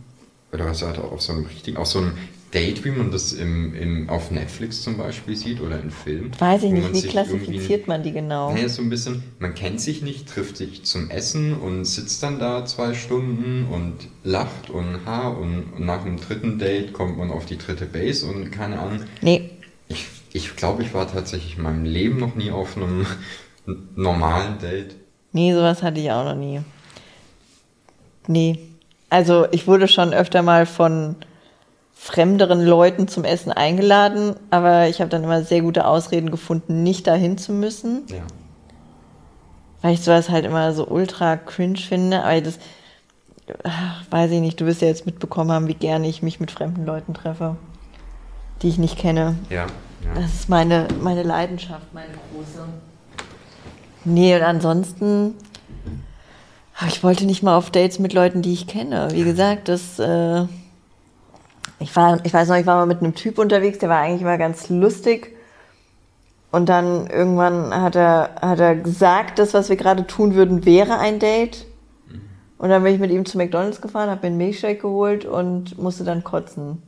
oder was sagt auf so einem richtigen, auf so einem Date, wie man das im, im, auf Netflix zum Beispiel sieht oder in Filmen? Weiß ich nicht, wie klassifiziert man die genau? Naja, so ein bisschen, man kennt sich nicht, trifft sich zum Essen und sitzt dann da zwei Stunden und lacht und ha und, und nach dem dritten Date kommt man auf die dritte Base und keine Ahnung. Nee, Ich, ich glaube, ich war tatsächlich in meinem Leben noch nie auf einem normalen Date. nee, sowas hatte ich auch noch nie. Nee. Also ich wurde schon öfter mal von fremderen Leuten zum Essen eingeladen, aber ich habe dann immer sehr gute Ausreden gefunden, nicht dahin zu müssen. Ja. weil ich sowas halt immer so ultra cringe finde. Aber das ach, weiß ich nicht. Du wirst ja jetzt mitbekommen haben, wie gerne ich mich mit fremden Leuten treffe, die ich nicht kenne. Ja, ja. Das ist meine, meine Leidenschaft, meine große. Nee, und ansonsten, ach, ich wollte nicht mal auf Dates mit Leuten, die ich kenne. Wie gesagt, das, äh, ich war, ich weiß noch, ich war mal mit einem Typ unterwegs, der war eigentlich immer ganz lustig. Und dann irgendwann hat er, hat er gesagt, das, was wir gerade tun würden, wäre ein Date. Und dann bin ich mit ihm zu McDonalds gefahren, habe mir einen Milchshake geholt und musste dann kotzen.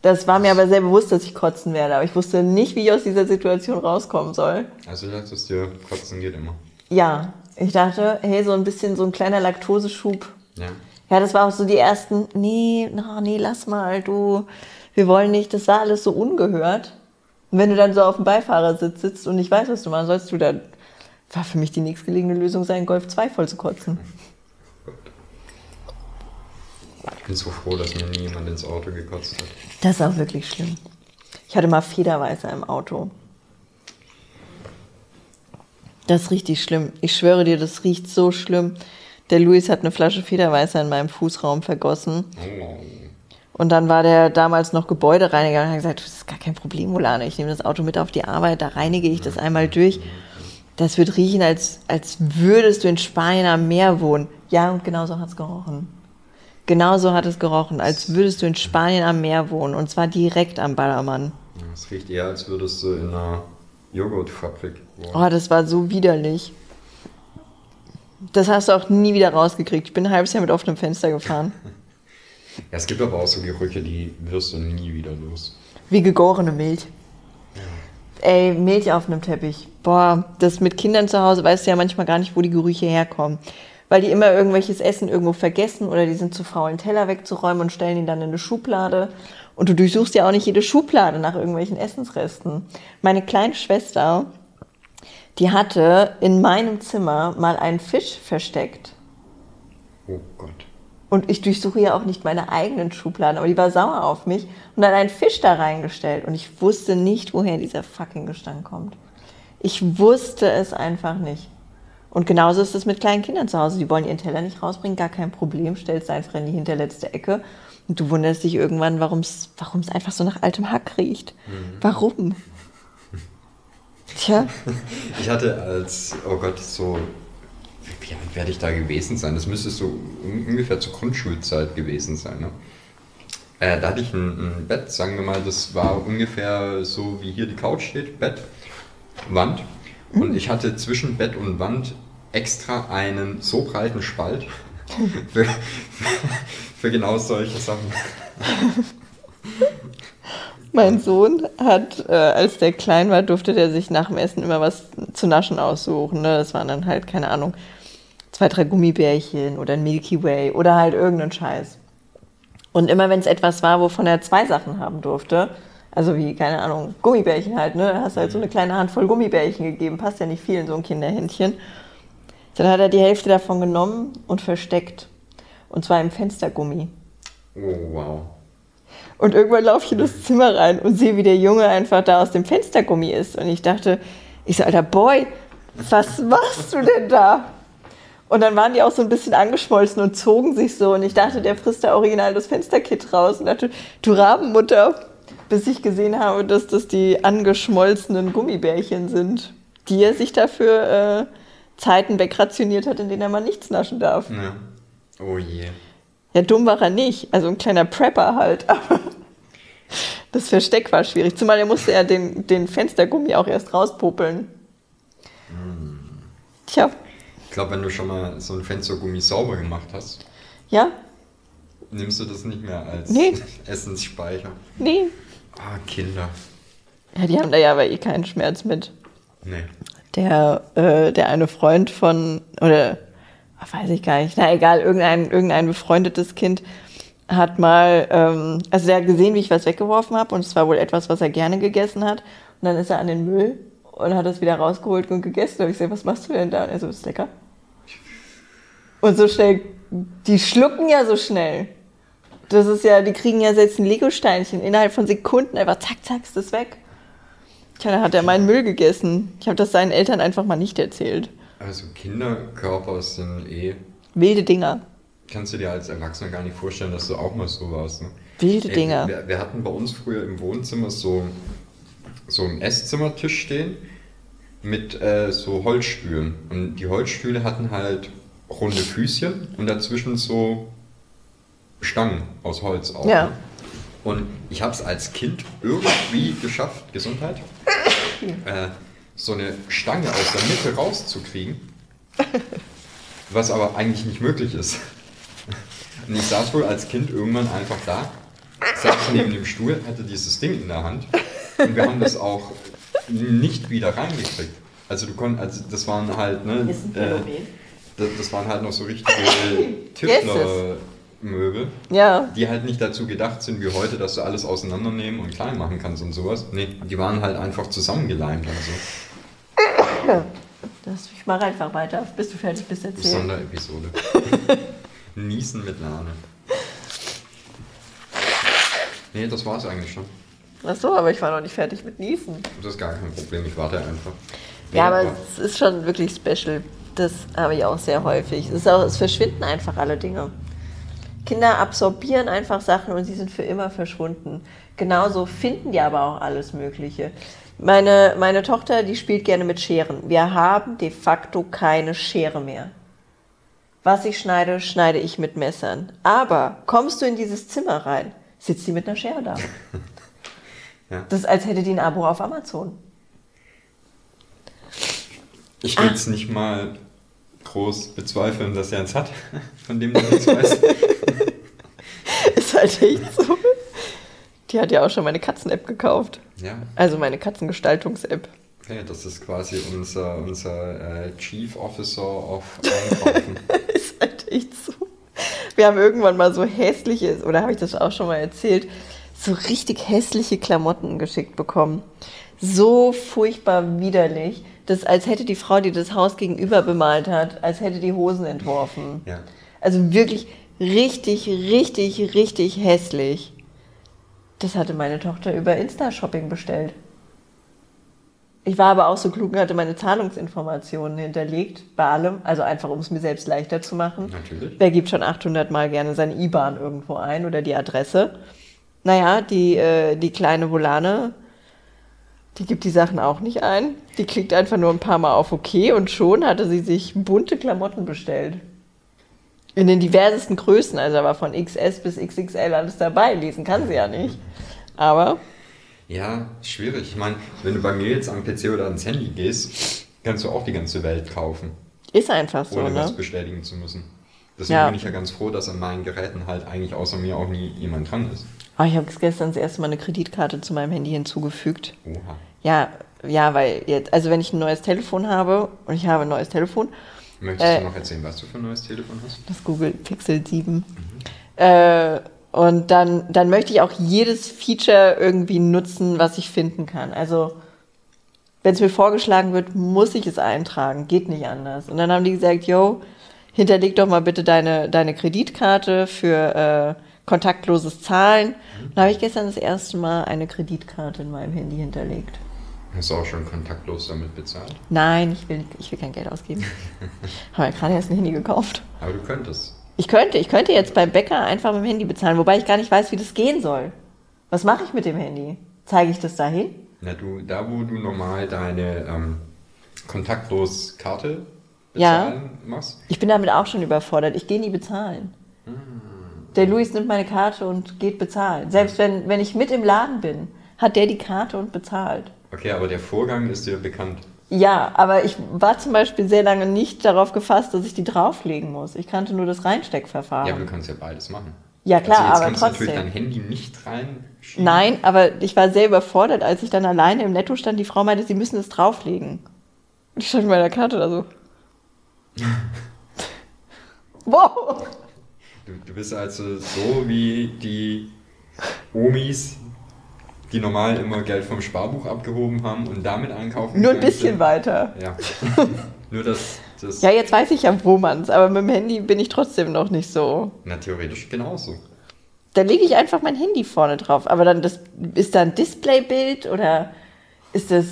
Das war mir aber sehr bewusst, dass ich kotzen werde, aber ich wusste nicht, wie ich aus dieser Situation rauskommen soll. Also du dachtest dir, kotzen geht immer. Ja, ich dachte, hey, so ein bisschen so ein kleiner Laktoseschub. Ja. Ja, das war auch so die ersten, nee, na, nee, lass mal, du, wir wollen nicht, das war alles so ungehört. Und wenn du dann so auf dem Beifahrersitz sitzt und nicht weißt, was du machen sollst, du dann, war für mich die nächstgelegene Lösung sein, Golf 2 voll zu kotzen. Ich bin so froh, dass mir nie jemand ins Auto gekotzt hat. Das ist auch wirklich schlimm. Ich hatte mal Federweißer im Auto. Das ist richtig schlimm. Ich schwöre dir, das riecht so schlimm. Der Luis hat eine Flasche Federweißer in meinem Fußraum vergossen. Oh. Und dann war der damals noch Gebäudereiniger und hat gesagt, das ist gar kein Problem, Molane. Ich nehme das Auto mit auf die Arbeit, da reinige ich das einmal durch. Das wird riechen, als, als würdest du in Spanien am Meer wohnen. Ja, und genau so hat es gerochen. Genauso hat es gerochen, als würdest du in Spanien am Meer wohnen. Und zwar direkt am Ballermann. Ja, Es riecht eher, als würdest du in einer Joghurtfabrik wohnen. Oh, das war so widerlich. Das hast du auch nie wieder rausgekriegt. Ich bin ein halbes Jahr mit offenem Fenster gefahren. Ja, es gibt aber auch so Gerüche, die wirst du nie wieder los. Wie gegorene Milch. Ey, Milch auf einem Teppich. Boah, das mit Kindern zu Hause weißt du ja manchmal gar nicht, wo die Gerüche herkommen. Weil die immer irgendwelches Essen irgendwo vergessen oder die sind zu faul, einen Teller wegzuräumen und stellen ihn dann in eine Schublade. Und du durchsuchst ja auch nicht jede Schublade nach irgendwelchen Essensresten. Meine kleine Schwester, die hatte in meinem Zimmer mal einen Fisch versteckt. Oh Gott. Und ich durchsuche ja auch nicht meine eigenen Schubladen, aber die war sauer auf mich und hat einen Fisch da reingestellt. Und ich wusste nicht, woher dieser fucking Gestank kommt. Ich wusste es einfach nicht. Und genauso ist es mit kleinen Kindern zu Hause. Die wollen ihren Teller nicht rausbringen, gar kein Problem, stellst einfach in die hinterletzte Ecke. Und du wunderst dich irgendwann, warum es einfach so nach altem Hack riecht. Warum? Tja, Ich hatte als, oh Gott, so, wie alt werde ich da gewesen sein? Das müsste so un- ungefähr zur Grundschulzeit gewesen sein. Ne? Äh, da hatte ich ein, ein Bett, sagen wir mal, das war ungefähr so wie hier die Couch steht, Bett, Wand. Und ich hatte zwischen Bett und Wand extra einen so breiten Spalt für, für genau solche Sachen. Mein Sohn hat, äh, als der klein war, durfte der sich nach dem Essen immer was zu naschen aussuchen. Ne? Das waren dann halt, keine Ahnung, zwei, drei Gummibärchen oder ein Milky Way oder halt irgendeinen Scheiß. Und immer wenn es etwas war, wovon er zwei Sachen haben durfte, also wie, keine Ahnung, Gummibärchen halt, ne? Hast du halt so eine kleine Handvoll Gummibärchen gegeben, passt ja nicht viel in so ein Kinderhändchen. Dann hat er die Hälfte davon genommen und versteckt. Und zwar im Fenstergummi. Oh, wow. Und irgendwann laufe ich in das Zimmer rein und sehe, wie der Junge einfach da aus dem Fenstergummi ist. Und ich dachte, ich so, alter Boy, was machst du denn da? Und dann waren die auch so ein bisschen angeschmolzen und zogen sich so. Und ich dachte, der frisst da original das Fensterkit raus. Und dachte, du Rabenmutter, bis ich gesehen habe, dass das die angeschmolzenen Gummibärchen sind, die er sich dafür äh, Zeiten wegrationiert hat, in denen er mal nichts naschen darf. Ja. Oh je. Ja, dumm war er nicht. Also ein kleiner Prepper halt. Aber das Versteck war schwierig. Zumal er musste ja den, den Fenstergummi auch erst rauspopeln. Tja, Ich glaube, wenn du schon mal so ein Fenstergummi sauber gemacht hast, ja, nimmst du das nicht mehr als Nee. Essensspeicher. nee. Ah, Kinder. Ja, die haben da ja aber eh keinen Schmerz mit. Nee. Der, äh, der eine Freund von, oder weiß ich gar nicht, na egal, irgendein, irgendein befreundetes Kind hat mal, ähm, also der hat gesehen, wie ich was weggeworfen habe und es war wohl etwas, was er gerne gegessen hat. Und dann ist er an den Müll und hat es wieder rausgeholt und gegessen. Habe ich gesagt, was machst du denn da? Und er so, ist lecker. Und so schnell, die schlucken ja so schnell. Das ist ja, die kriegen ja selbst ein Lego-Steinchen. Innerhalb von Sekunden einfach zack, zack, ist das weg. Tja, dann hat er meinen Müll gegessen. Ich habe das seinen Eltern einfach mal nicht erzählt. Also Kinderkörper sind eh. Wilde Dinger. Kannst du dir als Erwachsener gar nicht vorstellen, dass du auch mal so warst. Ne? Wilde Ey, Dinger. Wir, wir hatten bei uns früher im Wohnzimmer so, so einen Esszimmertisch stehen mit äh, so Holzstühlen. Und die Holzstühle hatten halt runde Füßchen und dazwischen so Stangen aus Holz auch. Ja. Ne? Und ich habe es als Kind irgendwie geschafft, Gesundheit, äh, so eine Stange aus der Mitte rauszukriegen, was aber eigentlich nicht möglich ist. Und ich saß wohl als Kind irgendwann einfach da, saß neben dem Stuhl, hatte dieses Ding in der Hand und wir haben das auch nicht wieder reingekriegt. Also du konntest, also das waren halt, ne, äh, das, das waren halt noch so richtige Tischlermöbel, Ja. die halt nicht dazu gedacht sind wie heute, dass du alles auseinandernehmen und klein machen kannst und sowas. Nee, die waren halt einfach zusammengeleimt und so. Das, ich mache einfach weiter, bis du fertig bist erzählen. Sonderepisode. Niesen mit Lane. Nee, das war's eigentlich schon. Ach so, aber ich war noch nicht fertig mit Niesen. Das ist gar kein Problem, ich warte einfach. Nee, Ja, aber es ist schon wirklich special. Das habe ich auch sehr häufig. Es, auch, es verschwinden einfach alle Dinge. Kinder absorbieren einfach Sachen und sie sind für immer verschwunden. Genauso finden die aber auch alles Mögliche. Meine, meine Tochter, die spielt gerne mit Scheren. Wir haben de facto keine Schere mehr. Was ich schneide, schneide ich mit Messern. Aber kommst du in dieses Zimmer rein, sitzt sie mit einer Schere da. Ja. Das ist, als hätte die ein Abo auf Amazon. Ich Ah. will es nicht mal groß bezweifeln, dass er eins hat, von dem du nichts weißt. Halt echt so. Die hat ja auch schon meine Katzen-App gekauft. Ja, Also meine Katzengestaltungs-App. okay, das ist quasi unser, unser äh, Chief Officer of Einkaufen. Ist halt echt so. Wir haben irgendwann mal so hässliche, oder habe ich das auch schon mal erzählt, so richtig hässliche Klamotten geschickt bekommen. So furchtbar widerlich, dass als hätte die Frau, die das Haus gegenüber bemalt hat, als hätte die Hosen entworfen. Ja. Also wirklich richtig, richtig, richtig hässlich. Das hatte meine Tochter über Insta-Shopping bestellt. Ich war aber auch so klug und hatte meine Zahlungsinformationen hinterlegt bei allem, also einfach um es mir selbst leichter zu machen. Natürlich. Wer gibt schon 800 Mal gerne seine IBAN irgendwo ein oder die Adresse? Naja, die, äh, die kleine Volane, die gibt die Sachen auch nicht ein. Die klickt einfach nur ein paar Mal auf OK und schon hatte sie sich bunte Klamotten bestellt. In den diversesten Größen, also da war von XS bis XXL alles dabei. Lesen kann sie ja nicht. Aber Ja, schwierig. Ich meine, wenn du bei mir jetzt am PC oder ans Handy gehst, kannst du auch die ganze Welt kaufen, ist einfach so, ohne was ne? bestätigen zu müssen. Deswegen Ja. bin ich ja ganz froh, dass an meinen Geräten halt eigentlich außer mir auch nie jemand dran ist. Oh, ich habe gestern das erste Mal eine Kreditkarte zu meinem Handy hinzugefügt. Oha. Ja, ja, weil jetzt, also wenn ich ein neues Telefon habe und ich habe ein neues Telefon, Möchtest Äh. du noch erzählen, was du für ein neues Telefon hast? das Google Pixel 7, äh, und dann, dann möchte ich auch jedes Feature irgendwie nutzen, was ich finden kann. Also wenn es mir vorgeschlagen wird, muss ich es eintragen, geht nicht anders. Und dann haben die gesagt, yo, hinterleg doch mal bitte deine, deine Kreditkarte für äh, kontaktloses Zahlen. Und da habe ich gestern das erste Mal eine Kreditkarte in meinem Handy hinterlegt. Hast du auch schon kontaktlos damit bezahlt? Nein, ich will, ich will kein Geld ausgeben. Habe ja gerade erst ein Handy gekauft. Aber du könntest. Ich könnte, ich könnte jetzt beim Bäcker einfach mit dem Handy bezahlen, wobei ich gar nicht weiß, wie das gehen soll. Was mache ich mit dem Handy? Zeige ich das dahin? Na, du, da wo du normal deine ähm, kontaktlos Karte Ja. bezahlen machst, Ich bin damit auch schon überfordert. Ich gehe nie bezahlen. Der Luis nimmt meine Karte und geht bezahlen. Selbst wenn, wenn ich mit im Laden bin, hat der die Karte und bezahlt. Okay, aber der Vorgang ist dir bekannt. Ja, aber ich war zum Beispiel sehr lange nicht darauf gefasst, dass ich die drauflegen muss. Ich kannte nur das Reinsteckverfahren. Ja, aber du kannst ja beides machen. Ja, klar, also jetzt aber kannst du natürlich trotzdem. dein Handy nicht reinschieben. Nein, aber ich war sehr überfordert, als ich dann alleine im Netto stand. Die Frau meinte, sie müssen es drauflegen. Und ich stand mit meiner Karte da so. wow! Du, du bist also so wie die Omis, die normal immer Geld vom Sparbuch abgehoben haben und damit einkaufen. Nur ein bisschen sind. weiter. Ja. Nur das, das Ja, jetzt weiß ich ja, wo man's, aber mit dem Handy bin ich trotzdem noch nicht so. na, theoretisch genauso. Da lege ich einfach mein Handy vorne drauf. Aber dann das, ist da ein Displaybild oder ist das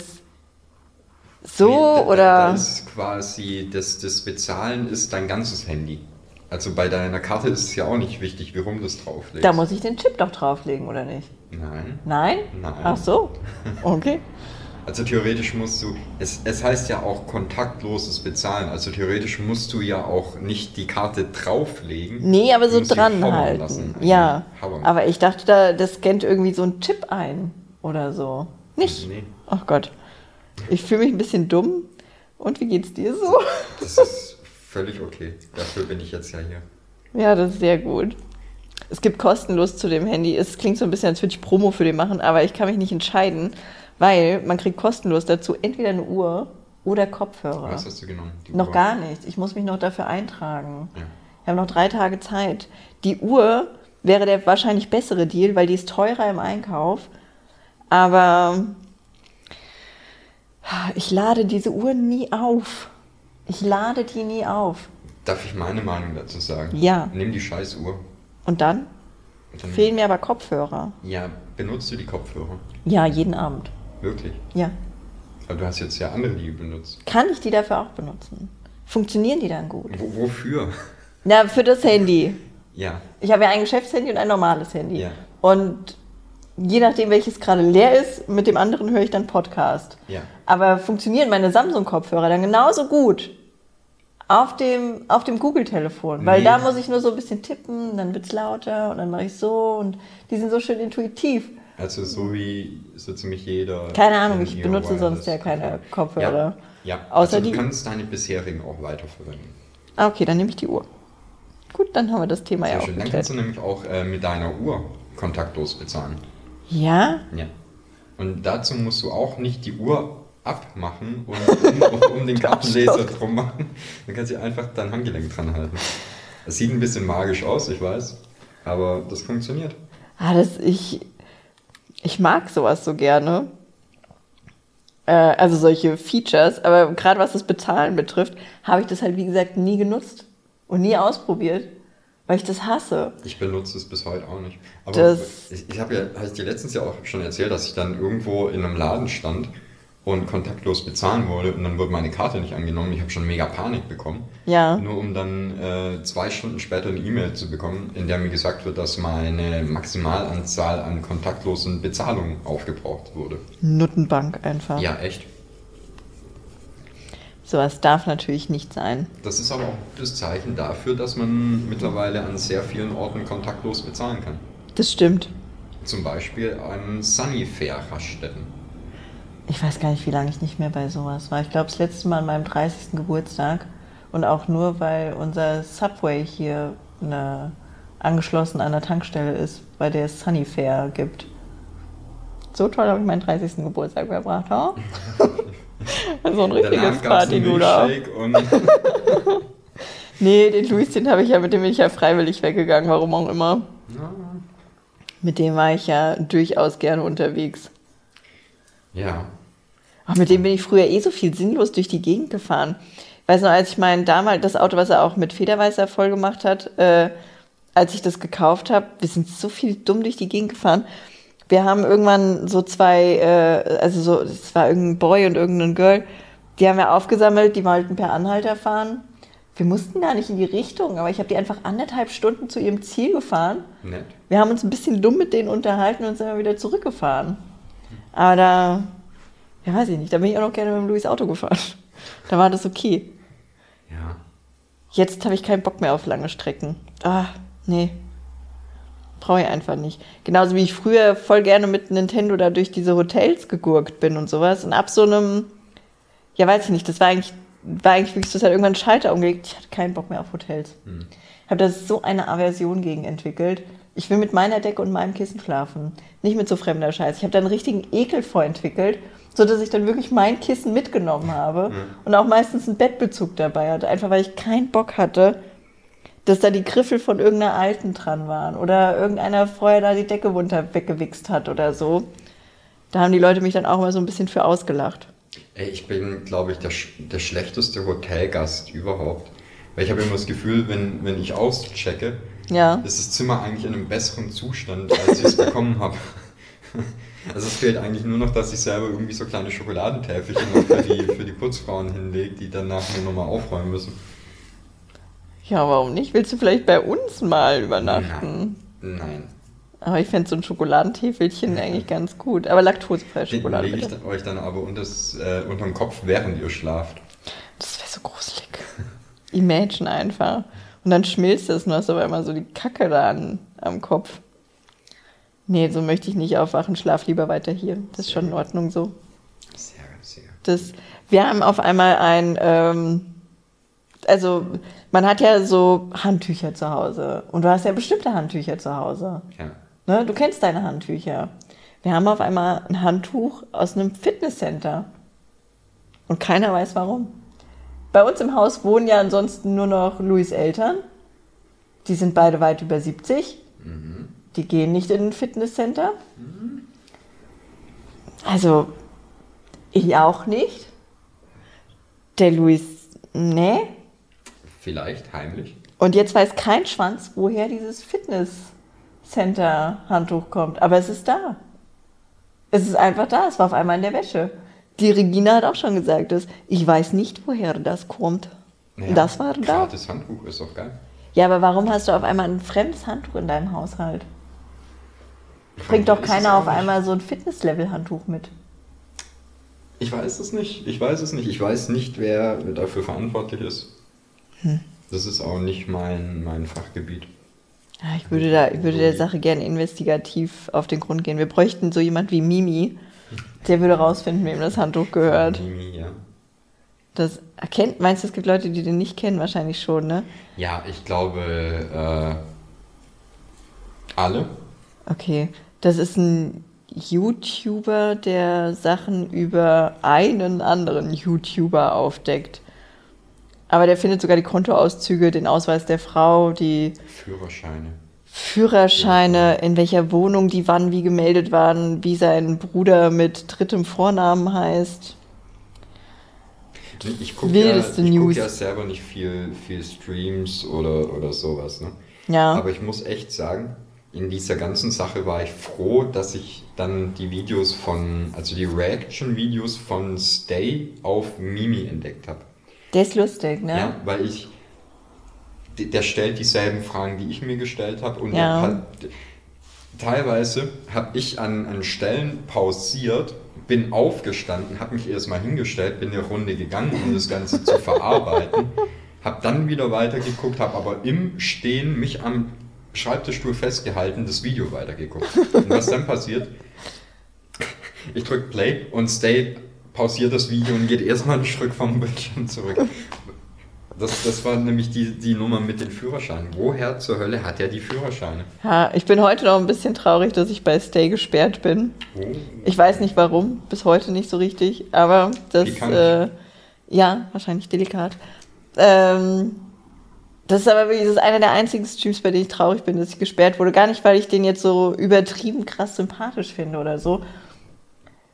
so Nee, da, oder. Da, da ist quasi, das, das Bezahlen ist dein ganzes Handy. Also bei deiner Karte ist es ja auch nicht wichtig, wie rum du es drauflegst. da muss ich den Chip doch drauflegen, oder nicht? Nein. Nein? Nein. Ach so. Okay. Also theoretisch musst du, es, es heißt ja auch kontaktloses Bezahlen, also theoretisch musst du ja auch nicht die Karte drauflegen. Nee, aber so dran halten. lassen. Ja. Hovern. Aber ich dachte, da, das scannt irgendwie so ein Chip ein oder so. Nicht? Nee, Ach Gott. Ich fühle mich ein bisschen dumm. Und wie geht's dir so? das ist völlig okay. Dafür bin ich jetzt ja hier. Ja, das ist sehr gut. Es gibt kostenlos zu dem Handy. Es klingt so ein bisschen, als würde ich Promo für den machen, aber ich kann mich nicht entscheiden, weil man kriegt kostenlos dazu entweder eine Uhr oder Kopfhörer. Was hast du genommen? Noch Uhr? gar nichts. Ich muss mich noch dafür eintragen. Ja. Wir haben noch drei Tage Zeit. Die Uhr wäre der wahrscheinlich bessere Deal, weil die ist teurer im Einkauf. Aber ich lade diese Uhr nie auf. Ich lade die nie auf. Darf ich meine Meinung dazu sagen? Ja. Nimm die scheiß Uhr. Und dann dann, fehlen mir aber Kopfhörer. Ja, benutzt du die Kopfhörer? Ja, jeden Abend. Wirklich? Ja. Aber du hast jetzt ja andere, die du benutzt. Kann ich die dafür auch benutzen? Funktionieren die dann gut? Wo, wofür? Na, für das Handy. Ja. Ich habe ja ein Geschäftshandy und ein normales Handy. Ja. Und je nachdem, welches gerade leer ist, mit dem anderen höre ich dann Podcast. Ja. Aber funktionieren meine Samsung-Kopfhörer dann genauso gut auf dem, auf dem Google-Telefon? Weil Nee. da muss ich nur so ein bisschen tippen, dann wird es lauter und dann mache ich so und die sind so schön intuitiv. Also so wie so ziemlich jeder. Keine Ahnung, ich benutze sonst ja keine Kopfhörer. Ja, ja. Außer also du die- kannst deine bisherigen auch weiterverwenden. Ah, okay, dann nehme ich die Uhr. Gut, dann haben wir das Thema Sehr ja auch schön. Dann kannst du nämlich auch äh, mit deiner Uhr kontaktlos bezahlen. Ja? Ja. Und dazu musst du auch nicht die Uhr abmachen und um, um den Kartenleser drum machen. Dann kannst du einfach dein Handgelenk dran halten. Das sieht ein bisschen magisch aus, ich weiß. Aber das funktioniert. Ah, das, ich, ich mag sowas so gerne. Äh, also solche Features, aber gerade was das Bezahlen betrifft, habe ich das halt, wie gesagt, nie genutzt und nie ausprobiert, weil ich das hasse. Ich benutze es bis heute auch nicht. Aber Das- ich, ich habe ja, habe ich dir letztens ja auch schon erzählt, dass ich dann irgendwo in einem Laden stand und kontaktlos bezahlen wollte und dann wurde meine Karte nicht angenommen. Ich habe schon mega Panik bekommen. Ja. Nur um dann äh, zwei Stunden später eine E-Mail zu bekommen, in der mir gesagt wird, dass meine Maximalanzahl an kontaktlosen Bezahlungen aufgebraucht wurde. Nuttenbank einfach. Ja, echt. Sowas darf natürlich nicht sein. Das ist aber auch das Zeichen dafür, dass man mittlerweile an sehr vielen Orten kontaktlos bezahlen kann. Das stimmt. Zum Beispiel an Sunnyfair-Raststätten. Ich weiß gar nicht, wie lange ich nicht mehr bei sowas war. Ich glaube, das letzte Mal an meinem 30. Geburtstag. Und auch nur, weil unser Subway hier eine, angeschlossen an der Tankstelle ist, bei der es Sunnyfair gibt. So toll habe ich meinen 30. Geburtstag verbracht, ha? so ein richtiges. Milchshake und Nee, den Luis, den habe ich ja, mit dem bin ich ja freiwillig weggegangen, warum auch immer. Mit dem war ich ja durchaus gerne unterwegs. Ja, Ach, mit dem bin ich früher eh so viel sinnlos durch die Gegend gefahren. Ich weiß noch, als ich mein damals das Auto, was er auch mit Federweißer voll gemacht hat, äh, als ich das gekauft habe, wir sind so viel dumm durch die Gegend gefahren. Wir haben irgendwann so zwei, äh, also so, es war irgendein Boy und irgendein Girl, die haben wir aufgesammelt, die wollten per Anhalter fahren. Wir mussten gar nicht in die Richtung, aber ich habe die einfach anderthalb Stunden zu ihrem Ziel gefahren. Nett. Wir haben uns ein bisschen dumm mit denen unterhalten und sind dann wieder zurückgefahren. Aber da, ja weiß ich nicht, da bin ich auch noch gerne mit dem Louis Auto gefahren. Da war das okay. Ja. Jetzt habe ich keinen Bock mehr auf lange Strecken. Ah, nee. Brauche ich einfach nicht. Genauso wie ich früher voll gerne mit Nintendo da durch diese Hotels gegurkt bin und sowas. Und ab so einem, ja weiß ich nicht, das war eigentlich, war eigentlich wirklich, das hat irgendwann einen Schalter umgelegt. Ich hatte keinen Bock mehr auf Hotels. Hm. Ich habe da so eine Aversion gegen entwickelt. Ich will mit meiner Decke und meinem Kissen schlafen. Nicht mit so fremder Scheiße. Ich habe da einen richtigen Ekel vorentwickelt, sodass ich dann wirklich mein Kissen mitgenommen habe und auch meistens einen Bettbezug dabei hatte. Einfach weil ich keinen Bock hatte, dass da die Griffel von irgendeiner Alten dran waren oder irgendeiner vorher da die Decke runter weggewichst hat oder so. Da haben die Leute mich dann auch mal so ein bisschen für ausgelacht. Ey, ich bin, glaube ich, der, der schlechteste Hotelgast überhaupt. Weil ich habe immer das Gefühl, wenn, wenn ich auschecke, Ja. ist das Zimmer eigentlich in einem besseren Zustand, als ich es bekommen habe. Also es fehlt eigentlich nur noch, dass ich selber irgendwie so kleine Schokoladentäfelchen noch für die, für die Putzfrauen hinlege, die danach nur nochmal aufräumen müssen. Ja, warum nicht? Willst du vielleicht bei uns mal übernachten? Nein. Nein. Aber ich fände so ein Schokoladentäfelchen eigentlich ganz gut. Aber laktosefreie Den Schokolade. lege ich euch dann aber unters, äh, unterm Kopf, während ihr schlaft. Das wäre so gruselig. Imagine einfach. Und dann schmilzt das und hast aber immer so die Kacke da an, am Kopf. Nee, so möchte ich nicht aufwachen. Schlaf lieber weiter hier. Das ist schon in Ordnung so. Sehr, sehr. Das, wir haben auf einmal ein, ähm, also man hat ja so Handtücher zu Hause. Und du hast ja bestimmte Handtücher zu Hause. Ja. Ne? Du kennst deine Handtücher. Wir haben auf einmal ein Handtuch aus einem Fitnesscenter. Und keiner weiß warum. Bei uns im Haus wohnen ja ansonsten nur noch Louis Eltern. Die sind beide weit über 70. Die gehen nicht in ein Fitnesscenter. Also, ich auch nicht. Der Louis, nee. Vielleicht heimlich. Und jetzt weiß kein Schwanz, woher dieses Fitness-Center-Handtuch kommt. Aber es ist da. Es ist einfach da. Es war auf einmal in der Wäsche. Die Regina hat auch schon gesagt, dass ich weiß nicht, woher das kommt. Naja, das war da. Gratis Handtuch ist doch geil. Ja, aber warum hast du auf einmal ein fremdes Handtuch in deinem Haushalt? Bringt doch keiner auf nicht. einmal so ein Fitness-Level-Handtuch mit. Ich weiß es nicht. Ich weiß es nicht. Ich weiß nicht, wer dafür verantwortlich ist. Hm. Das ist auch nicht mein, mein Fachgebiet. Ja, ich würde, da, ich würde der Sache gerne investigativ auf den Grund gehen. Wir bräuchten so jemand wie Mimi. Der würde rausfinden, wem das Handtuch gehört. Mimi, ja. Das erkennt, meinst du, es gibt Leute, die den nicht kennen? Wahrscheinlich schon, ne? Ja, ich glaube, äh, alle. Okay. Das ist ein YouTuber, der Sachen über einen anderen YouTuber aufdeckt. Aber der findet sogar die Kontoauszüge, den Ausweis der Frau, die Führerscheine. Führerscheine, in welcher Wohnung die wann wie gemeldet waren, wie sein Bruder mit drittem Vornamen heißt. Ich gucke ja, ich guck ja selber nicht viel, viel Streams oder, oder sowas. Ne? Ja. Aber ich muss echt sagen, in dieser ganzen Sache war ich froh, dass ich dann die Videos von, also die Reaction-Videos von Stay auf Mimi entdeckt habe. Der ist lustig, ne? Ja, weil ich, der stellt dieselben Fragen, die ich mir gestellt habe und Ja. hat, teilweise habe ich an, an Stellen pausiert, bin aufgestanden, habe mich erstmal hingestellt, bin eine Runde gegangen, um das Ganze zu verarbeiten, habe dann wieder weitergeguckt, habe aber im Stehen mich am Schreibtischstuhl festgehalten, das Video weitergeguckt. Und was dann passiert? Ich drücke Play und Stay pausiert das Video und geht erstmal einen Schritt vom Bildschirm zurück. Das, das war nämlich die, die Nummer mit den Führerscheinen. Woher zur Hölle hat er die Führerscheine? Ja, ich bin heute noch ein bisschen traurig, dass ich bei Stay gesperrt bin. Oh. Ich weiß nicht warum, bis heute nicht so richtig, aber das, äh, ja, wahrscheinlich delikat. Ähm, das ist aber wirklich, das ist einer der einzigen Streams, bei denen ich traurig bin, dass ich gesperrt wurde. Gar nicht, weil ich den jetzt so übertrieben krass sympathisch finde oder so,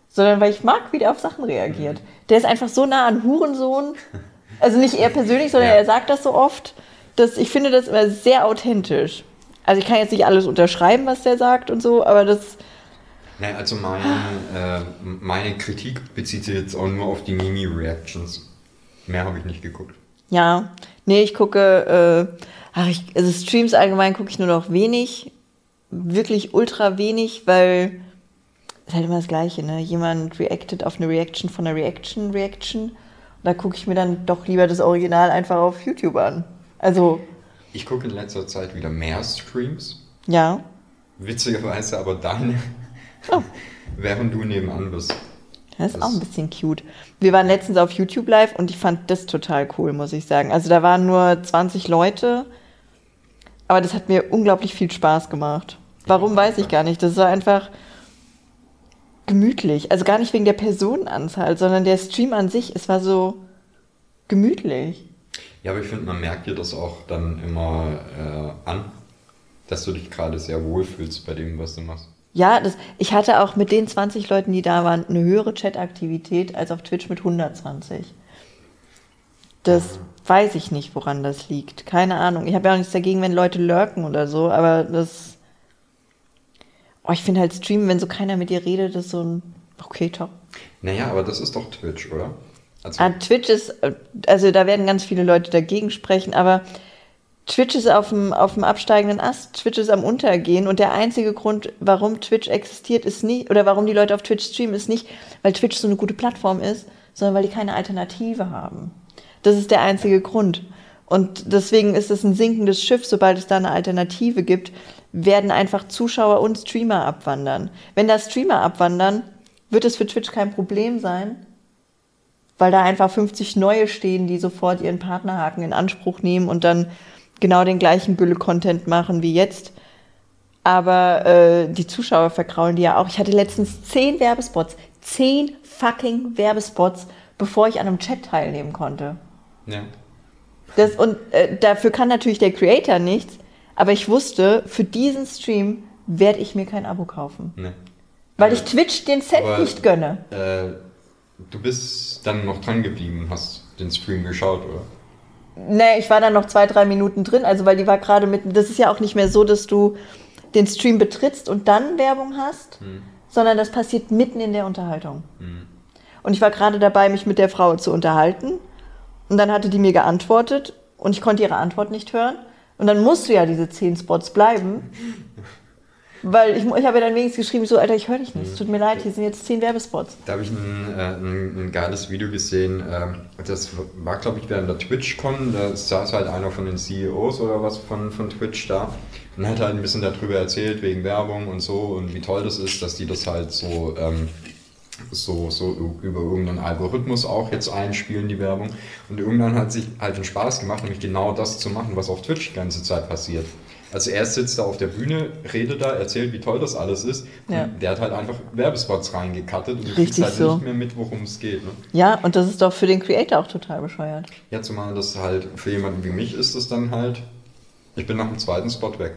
sondern weil ich mag, wie der auf Sachen reagiert. Der ist einfach so nah an Hurensohn. Also nicht er persönlich, sondern Ja. er sagt das so oft, dass ich finde das immer sehr authentisch. Also ich kann jetzt nicht alles unterschreiben, was der sagt und so, aber das, Nein, also mein, äh, meine Kritik bezieht sich jetzt auch nur auf die Mimi-Reactions. Mehr habe ich nicht geguckt. Ja, Nee, ich gucke, äh, ach, ich, also Streams allgemein gucke ich nur noch wenig, wirklich ultra wenig, weil ist halt immer das Gleiche, ne? Jemand reactet auf eine Reaction von einer Reaction, Reaction. Da gucke ich mir dann doch lieber das Original einfach auf YouTube an. Also, Ich gucke in letzter Zeit wieder mehr Streams. ja. Witzigerweise aber deine, Oh. während du nebenan bist. Das ist Das- auch ein bisschen cute. Wir waren letztens auf YouTube live und ich fand das total cool, muss ich sagen. Also da waren nur 20 Leute, aber das hat mir unglaublich viel Spaß gemacht. Warum weiß ich gar nicht. Das war einfach gemütlich. Also gar nicht wegen der Personenanzahl, sondern der Stream an sich. Es war so gemütlich. Ja, aber ich finde, man merkt dir das auch dann immer äh, an, dass du dich gerade sehr wohl fühlst bei dem, was du machst. Ja, das, ich hatte auch mit den 20 Leuten, die da waren, eine höhere Chataktivität als auf Twitch mit 120. Das weiß ich nicht, woran das liegt. Keine Ahnung. Ich habe ja auch nichts dagegen, wenn Leute lurken oder so, aber das. Oh, ich finde halt Streamen, wenn so keiner mit dir redet, ist so ein. Okay, top. Naja, aber das ist doch Twitch, oder? Also, Ah, Twitch ist, äh, also da werden ganz viele Leute dagegen sprechen, aber Twitch ist auf dem, auf dem absteigenden Ast, Twitch ist am Untergehen und der einzige Grund, warum Twitch existiert, ist nicht, oder warum die Leute auf Twitch streamen, ist nicht, weil Twitch so eine gute Plattform ist, sondern weil die keine Alternative haben. Das ist der einzige Grund. Und deswegen ist es ein sinkendes Schiff, sobald es da eine Alternative gibt, werden einfach Zuschauer und Streamer abwandern. Wenn da Streamer abwandern, wird es für Twitch kein Problem sein, weil da einfach 50 neue stehen, die sofort ihren Partnerhaken in Anspruch nehmen und dann genau den gleichen Gülle-Content machen wie jetzt. Aber äh, die Zuschauer verkraulen die ja auch. Ich hatte letztens zehn Werbespots, zehn fucking Werbespots, bevor ich an einem Chat teilnehmen konnte. ja. Das, und äh, dafür kann natürlich der Creator nichts, aber ich wusste, für diesen Stream werde ich mir kein Abo kaufen. Ne. Weil ich Twitch den Cent Aber- nicht gönne. Äh, du bist dann noch dran geblieben, hast den Stream geschaut, oder? Nee, ich war dann noch zwei, drei Minuten drin, also weil die war gerade mitten. Das ist ja auch nicht mehr so, dass du den Stream betrittst und dann Werbung hast, sondern das passiert mitten in der Unterhaltung. Und ich war gerade dabei, mich mit der Frau zu unterhalten. Und dann hatte die mir geantwortet und ich konnte ihre Antwort nicht hören. Und dann musst du ja diese zehn Spots bleiben. Weil ich, ich habe ja dann wenigstens geschrieben, so, Alter, ich höre dich nicht. Es tut mir leid, hier sind jetzt zehn Werbespots. Da habe ich ein, äh, ein, ein geiles Video gesehen. ähm, das war, glaube ich, während der TwitchCon. Da saß halt einer von den CEOs oder was von, von Twitch da und hat halt ein bisschen darüber erzählt, wegen Werbung und so und wie toll das ist, dass die das halt so, ähm, so, so über irgendeinen Algorithmus auch jetzt einspielen, die Werbung. Und irgendwann hat sich halt den Spaß gemacht, nämlich genau das zu machen, was auf Twitch die ganze Zeit passiert. Also er sitzt da auf der Bühne, redet da, erzählt, wie toll das alles ist. Ja. Der hat halt einfach Werbespots reingekattet und du kriegst halt so. nicht mehr mit, worum es geht. Ne? Ja, und das ist doch für den Creator auch total bescheuert. Ja, zumal das halt für jemanden wie mich ist es dann halt, ich bin nach dem zweiten Spot weg.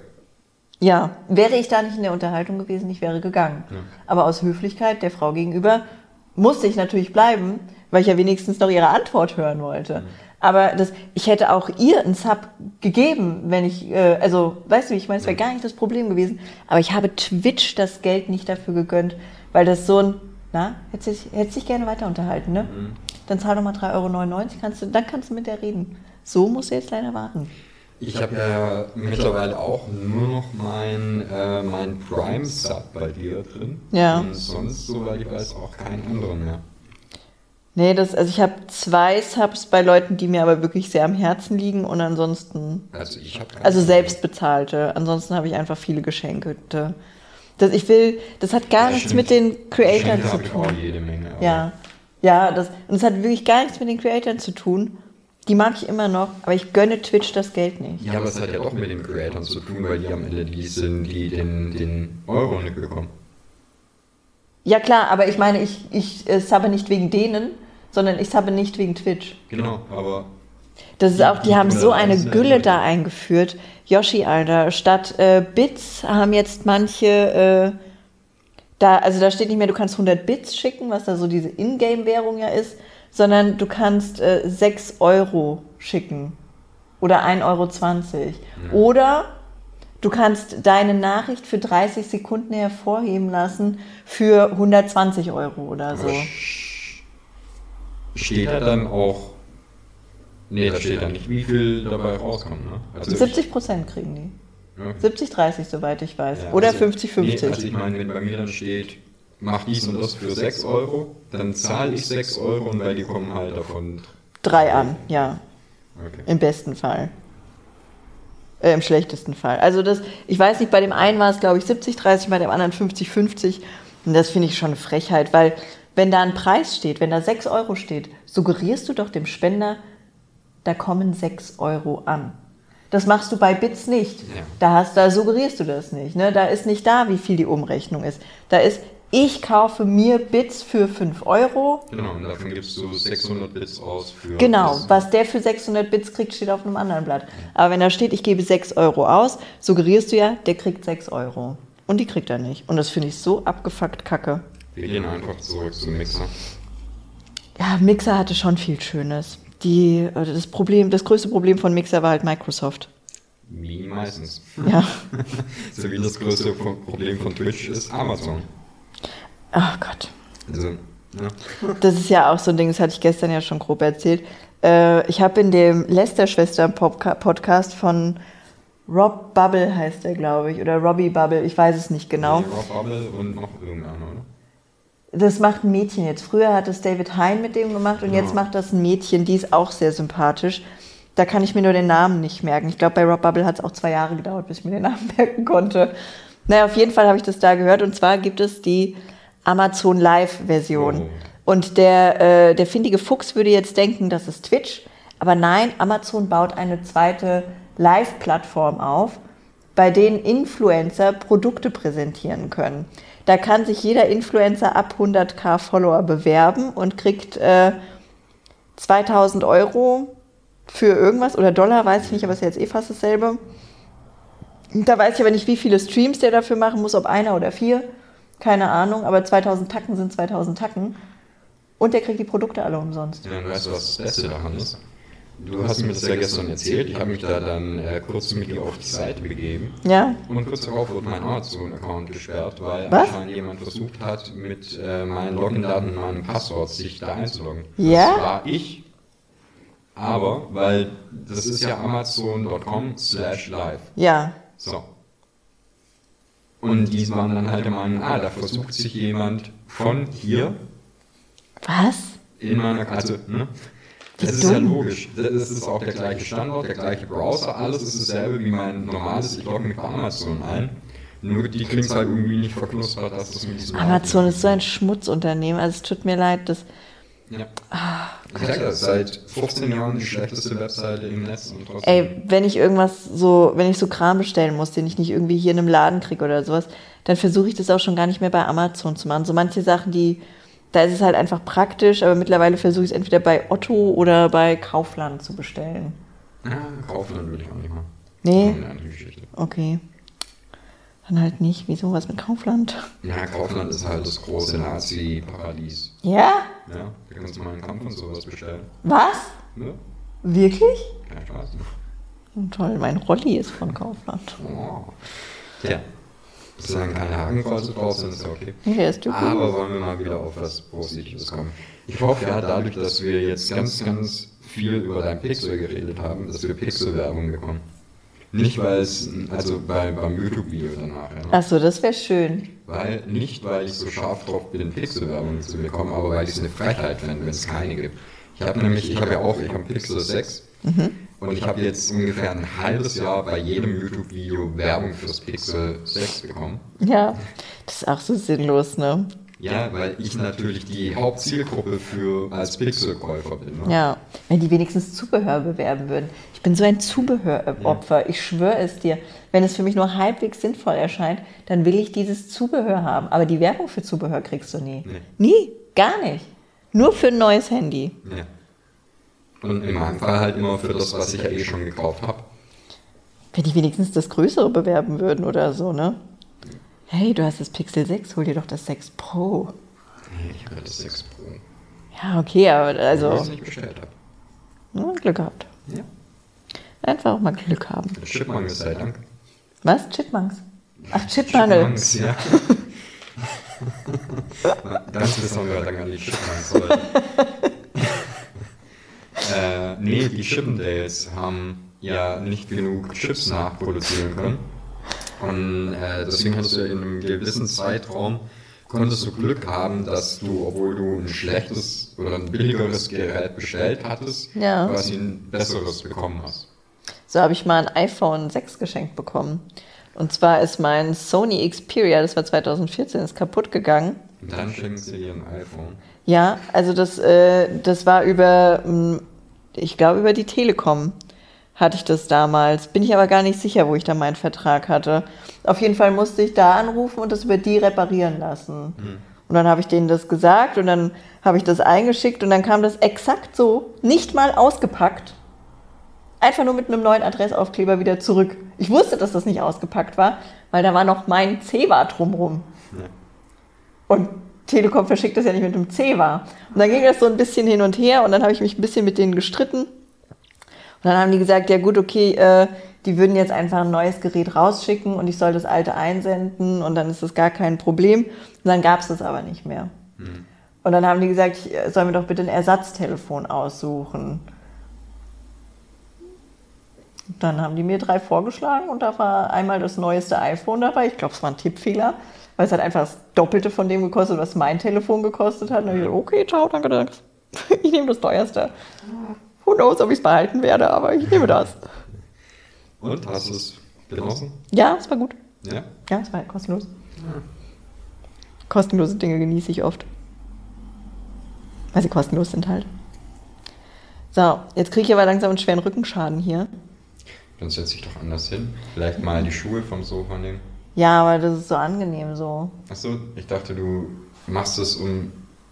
Ja, wäre ich da nicht in der Unterhaltung gewesen, ich wäre gegangen. Aber aus Höflichkeit der Frau gegenüber musste ich natürlich bleiben, weil ich ja wenigstens noch ihre Antwort hören wollte. Aber das, ich hätte auch ihr einen Sub gegeben, wenn ich, äh, also, weißt du, ich meine, es wäre gar nicht das Problem gewesen. Aber ich habe Twitch das Geld nicht dafür gegönnt, weil das so ein, na, hättest dich, hättest dich gerne weiter unterhalten, ne? Dann zahl doch mal 3,99 Euro, kannst du, dann kannst du mit der reden. So musst du jetzt leider warten. Ich habe ja mittlerweile auch nur noch mein, äh, mein Prime-Sub bei dir drin. Ja. Und sonst, soweit ich weiß, auch keinen anderen mehr. Nee, das, also ich habe zwei Subs bei Leuten, die mir aber wirklich sehr am Herzen liegen und ansonsten, Also ich habe also selbst bezahlte. Ansonsten habe ich einfach viele Geschenkte. Das, ich will, das hat gar Ja, nichts mit den Geschenke zu habe ich auch tun. jede Menge. Ja, ja, das, und es hat wirklich gar nichts mit den Creatoren zu tun. Die mag ich immer noch, aber ich gönne Twitch das Geld nicht. Ja, aber es hat ja doch mit den Creatoren zu tun, weil die am Ende die sind, die den, den Euro nicht bekommen. Ja klar, aber ich meine, ich, ich äh, subbe nicht wegen denen, sondern ich subbe nicht wegen Twitch. Genau, aber Das ist auch, die die haben so eine Gülle da eingeführt. Yoshi, Alter, statt äh, Bits haben jetzt manche, äh, da, also da steht nicht mehr, du kannst 100 Bits schicken, was da so diese Ingame-Währung ja ist, sondern du kannst äh, 6 Euro schicken oder 1,20 Euro. Oder du kannst deine Nachricht für 30 Sekunden hervorheben lassen für 120 Euro oder so. steht da dann auch Nee, da steht ja nicht, wie viel dabei rauskommt. Ne? Also 70 Prozent kriegen die. Ja. 70, 30, soweit ich weiß. Ja, Oder also- 50, 50. Nee, also ich meine, wenn bei mir dann steht, mach dies und das für 6 Euro, dann zahle ich 6 Euro und weil die kommen halt davon. Drei an, ja. Okay. Im besten Fall. Äh, Im schlechtesten Fall. Also das, ich weiß nicht, bei dem einen war es, glaube ich, 70, 30, bei dem anderen 50, 50. Und das finde ich schon eine Frechheit, weil wenn da ein Preis steht, wenn da 6 Euro steht, suggerierst du doch dem Spender, da kommen 6 Euro an. Das machst du bei Bits nicht. Ja. Da, hast, da suggerierst du das nicht. Ne? Da ist nicht da, wie viel die Umrechnung ist. Da ist, ich kaufe mir Bits für 5 Euro. Genau, und davon gibst du 600 Bits aus für. Genau, das- was der für 600 Bits kriegt, steht auf einem anderen Blatt. Aber wenn da steht, ich gebe 6 Euro aus, suggerierst du ja, der kriegt 6 Euro. Und die kriegt er nicht. Und das finde ich so abgefuckt kacke. Wir gehen einfach zurück zum Mixer. Ja, Mixer hatte schon viel Schönes. Die, äh, das, Problem, das größte Problem von Mixer war halt Microsoft. Wie meistens. Ja. so wie das größte Pro- Problem von Twitch ist Amazon. Ach Gott. Also, ja. Das ist ja auch so ein Ding, das hatte ich gestern ja schon grob erzählt. Äh, ich habe in dem Lester-Schwestern-Podcast von Rob Bubble heißt er, glaube ich, oder Robbie Bubble, ich weiß es nicht genau. Nee, Rob Bubble und noch irgendeiner, oder? Das macht ein Mädchen jetzt. Früher hat es David Hein mit dem gemacht und Ja. jetzt macht das ein Mädchen, die ist auch sehr sympathisch. Da kann ich mir nur den Namen nicht merken. Ich glaube, bei Rob Bubble hat es auch zwei Jahre gedauert, bis ich mir den Namen merken konnte. Naja, auf jeden Fall habe ich das da gehört und zwar gibt es die Amazon Live-Version. Oh. Und der, äh, der findige Fuchs würde jetzt denken, das ist Twitch. Aber nein, Amazon baut eine zweite Live-Plattform auf, bei denen Influencer Produkte präsentieren können. Da kann sich jeder Influencer ab 100k Follower bewerben und kriegt äh, 2000 Euro für irgendwas oder Dollar, weiß ich nicht, aber ist ja jetzt eh fast dasselbe. Da weiß ich aber nicht, wie viele Streams der dafür machen muss, ob einer oder vier. Keine Ahnung, aber 2000 Tacken sind 2000 Tacken. Und der kriegt die Produkte alle umsonst. Ja, und weißt du, was das Beste daran ist? Du hast mir das ja gestern erzählt. Ich habe mich da dann äh, kurz mit dir auf die Seite begeben. Ja? Und kurz darauf wurde mein Amazon-Account gesperrt, weil Was? anscheinend jemand versucht hat, mit äh, meinen Login-Daten und meinem Passwort sich da einzuloggen. Ja? Das war ich. Aber, weil das ist ja amazon.com slash live. Ja. So. Und die waren dann halt der Meinung, ah, da versucht sich jemand von hier Was? in meiner, also, ne? Wie Das ist ja logisch. Das ist auch der gleiche Standort, der gleiche Browser, alles ist dasselbe wie mein normales, ich logge mich bei Amazon ein. Nur die kriegen es halt irgendwie nicht verknuspert, dass das mit diesem Amazon ist so ein Schmutzunternehmen. Also es tut mir leid, das. Ja. Ich sag das, seit 15 Jahren die schlechteste Webseite im Netz und trotzdem. Ey, wenn ich irgendwas so, wenn ich so Kram bestellen muss, den ich nicht irgendwie hier in einem Laden kriege oder sowas, dann versuche ich das auch schon gar nicht mehr bei Amazon zu machen. So manche Sachen, die, da ist es halt einfach praktisch, aber mittlerweile versuche ich es entweder bei Otto oder bei Kaufland zu bestellen. Ja, Kaufland würde ich auch nicht machen. Nee? Eine andere Geschichte. Okay. Dann halt nicht. Wieso was mit Kaufland? Ja, Kaufland ist halt das große Nazi-Paradies. Ja? Ja, da kannst du mal einen Kampf und sowas bestellen. Was? Ne? Wirklich? Kein Spaß. Oh, toll, mein Rolli ist von Kaufland. Oh. Ja. Solange keine Hakenkreuze drauf sind, ist ja okay. Der ist typisch. Aber wollen wir mal wieder auf was Positives kommen. Ich hoffe ja, dadurch, dass wir jetzt ganz, ganz viel über dein Pixel geredet haben, dass wir Pixel-Werbung bekommen. Nicht, weil es, also bei, beim YouTube-Video danach. Ja. Achso, das wäre schön. Weil, nicht, weil ich so scharf drauf bin, Pixel-Werbung zu bekommen, aber weil ich es eine Frechheit fände, wenn es keine gibt. Ich habe nämlich, ich habe ja auch, ich habe Pixel 6 und ich habe jetzt ungefähr ein halbes Jahr bei jedem YouTube-Video Werbung fürs Pixel 6 bekommen. Ja, das ist auch so sinnlos, ne? Ja, weil ich natürlich die Hauptzielgruppe für als Pixel-Käufer bin. Ne? Ja, wenn die wenigstens Zubehör bewerben würden. Ich bin so ein Zubehöropfer, ich schwöre es dir. Wenn es für mich nur halbwegs sinnvoll erscheint, dann will ich dieses Zubehör haben. Aber die Werbung für Zubehör kriegst du nie. Nee. Nie, gar nicht. Nur für ein neues Handy. Ja. Und in meinem Fall halt immer für das, was ich ja eh schon gekauft habe. Wenn die wenigstens das Größere bewerben würden oder so, ne? Hey, du hast das Pixel 6, hol dir doch das 6 Pro. Nee, ich habe das 6 Pro. Ja, okay, aber also es nicht bestellt habe. ja, Glück gehabt. Ja. Einfach auch mal Glück haben. Chipmangel sei Dank. Was? Chipmunks? Ach, Chipmangel. Chipmunks, ja. Ganz besonderer Dank an die Chipmunks. Äh, nee, die Chippendales haben ja nicht genug Chips nachproduzieren können. Und äh, deswegen hast du in einem gewissen Zeitraum konntest du Glück haben, dass du, obwohl du ein schlechtes oder ein billigeres Gerät bestellt hattest, Ja. quasi ein besseres bekommen hast. So habe ich mal ein iPhone 6 geschenkt bekommen. Und zwar ist mein Sony Xperia, das war 2014, ist kaputt gegangen. Und dann schenken sie dir ein iPhone. Ja, also das, äh, das war über, mh, ich glaube, über die Telekom hatte ich das damals. Bin ich aber gar nicht sicher, wo ich da meinen Vertrag hatte. Auf jeden Fall musste ich da anrufen und das über die reparieren lassen. Und dann habe ich denen das gesagt und dann habe ich das eingeschickt und dann kam das exakt so, nicht mal ausgepackt. Einfach nur mit einem neuen Adressaufkleber wieder zurück. Ich wusste, dass das nicht ausgepackt war, weil da war noch mein C-War drumrum. Ja. Und Telekom verschickt das ja nicht mit dem C-War. Und dann ging das so ein bisschen hin und her und dann habe ich mich ein bisschen mit denen gestritten. Und dann haben die gesagt, ja gut, okay, äh, die würden jetzt einfach ein neues Gerät rausschicken und ich soll das alte einsenden und dann ist das gar kein Problem. Und dann gab es das aber nicht mehr. Und dann haben die gesagt, ich äh, soll mir doch bitte ein Ersatztelefon aussuchen. Dann haben die mir drei vorgeschlagen und da war einmal das neueste iPhone dabei. Ich glaube, es war ein Tippfehler, weil es hat einfach das Doppelte von dem gekostet, was mein Telefon gekostet hat. Und dann habe ich gesagt, okay, ciao, danke, danke. Ich nehme das teuerste. Who knows, ob ich es behalten werde, aber ich nehme das. Und hast du es genossen? Ja, es war gut. Ja. Ja, es war kostenlos. Kostenlose Dinge genieße ich oft. Weil sie kostenlos sind halt. So, jetzt kriege ich aber langsam einen schweren Rückenschaden hier. Dann setz dich doch anders hin. Vielleicht mal die Schuhe vom Sofa nehmen. Ja, aber das ist so angenehm so. Achso, ich dachte, du machst es, um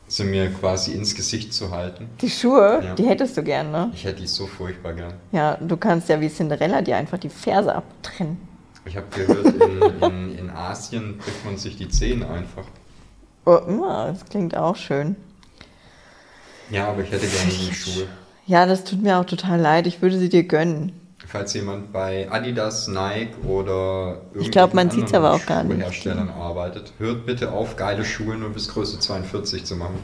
sie mir quasi ins Gesicht zu halten. Die Schuhe, Ja. die hättest du gern, ne? Ich hätte die so furchtbar gern. Ja, du kannst ja wie Cinderella dir einfach die Ferse abtrennen. Ich habe gehört, in, in, in Asien bricht man sich die Zehen einfach. Oh, das klingt auch schön. Ja, aber ich hätte gerne die Schuhe. Ja, das tut mir auch total leid. Ich würde sie dir gönnen. Falls jemand bei Adidas, Nike oder Ich glaub, man irgendwelchen sieht's aber anderen auch gar nicht. Schuhherstellern arbeitet, hört bitte auf, geile Schuhe nur bis Größe 42 zu machen.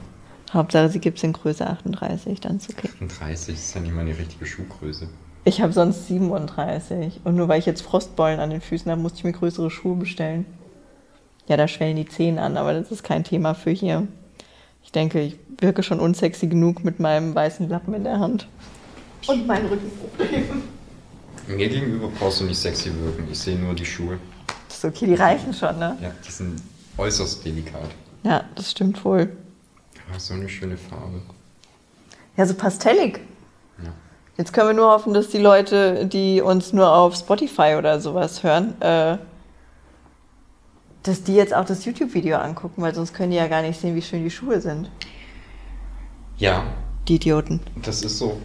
Hauptsache, sie gibt es in Größe 38, dann ist okay. 38 ist ja nicht meine richtige Schuhgröße. Ich habe sonst 37. Und nur weil ich jetzt Frostbeulen an den Füßen habe, musste ich mir größere Schuhe bestellen. Ja, da schwellen die Zehen an, aber das ist kein Thema für hier. Ich denke, ich wirke schon unsexy genug mit meinem weißen Lappen in der Hand. Und mein Rückenproblem. Mir gegenüber brauchst du nicht sexy wirken, ich sehe nur die Schuhe. Das ist okay, die reichen schon, ne? Ja, die sind äußerst delikat. Ja, das stimmt wohl. Ah, so eine schöne Farbe. Ja, so pastellig. Ja. Jetzt können wir nur hoffen, dass die Leute, die uns nur auf Spotify oder sowas hören, äh, dass die jetzt auch das YouTube-Video angucken, weil sonst können die ja gar nicht sehen, wie schön die Schuhe sind. Ja, Die Idioten. das ist so.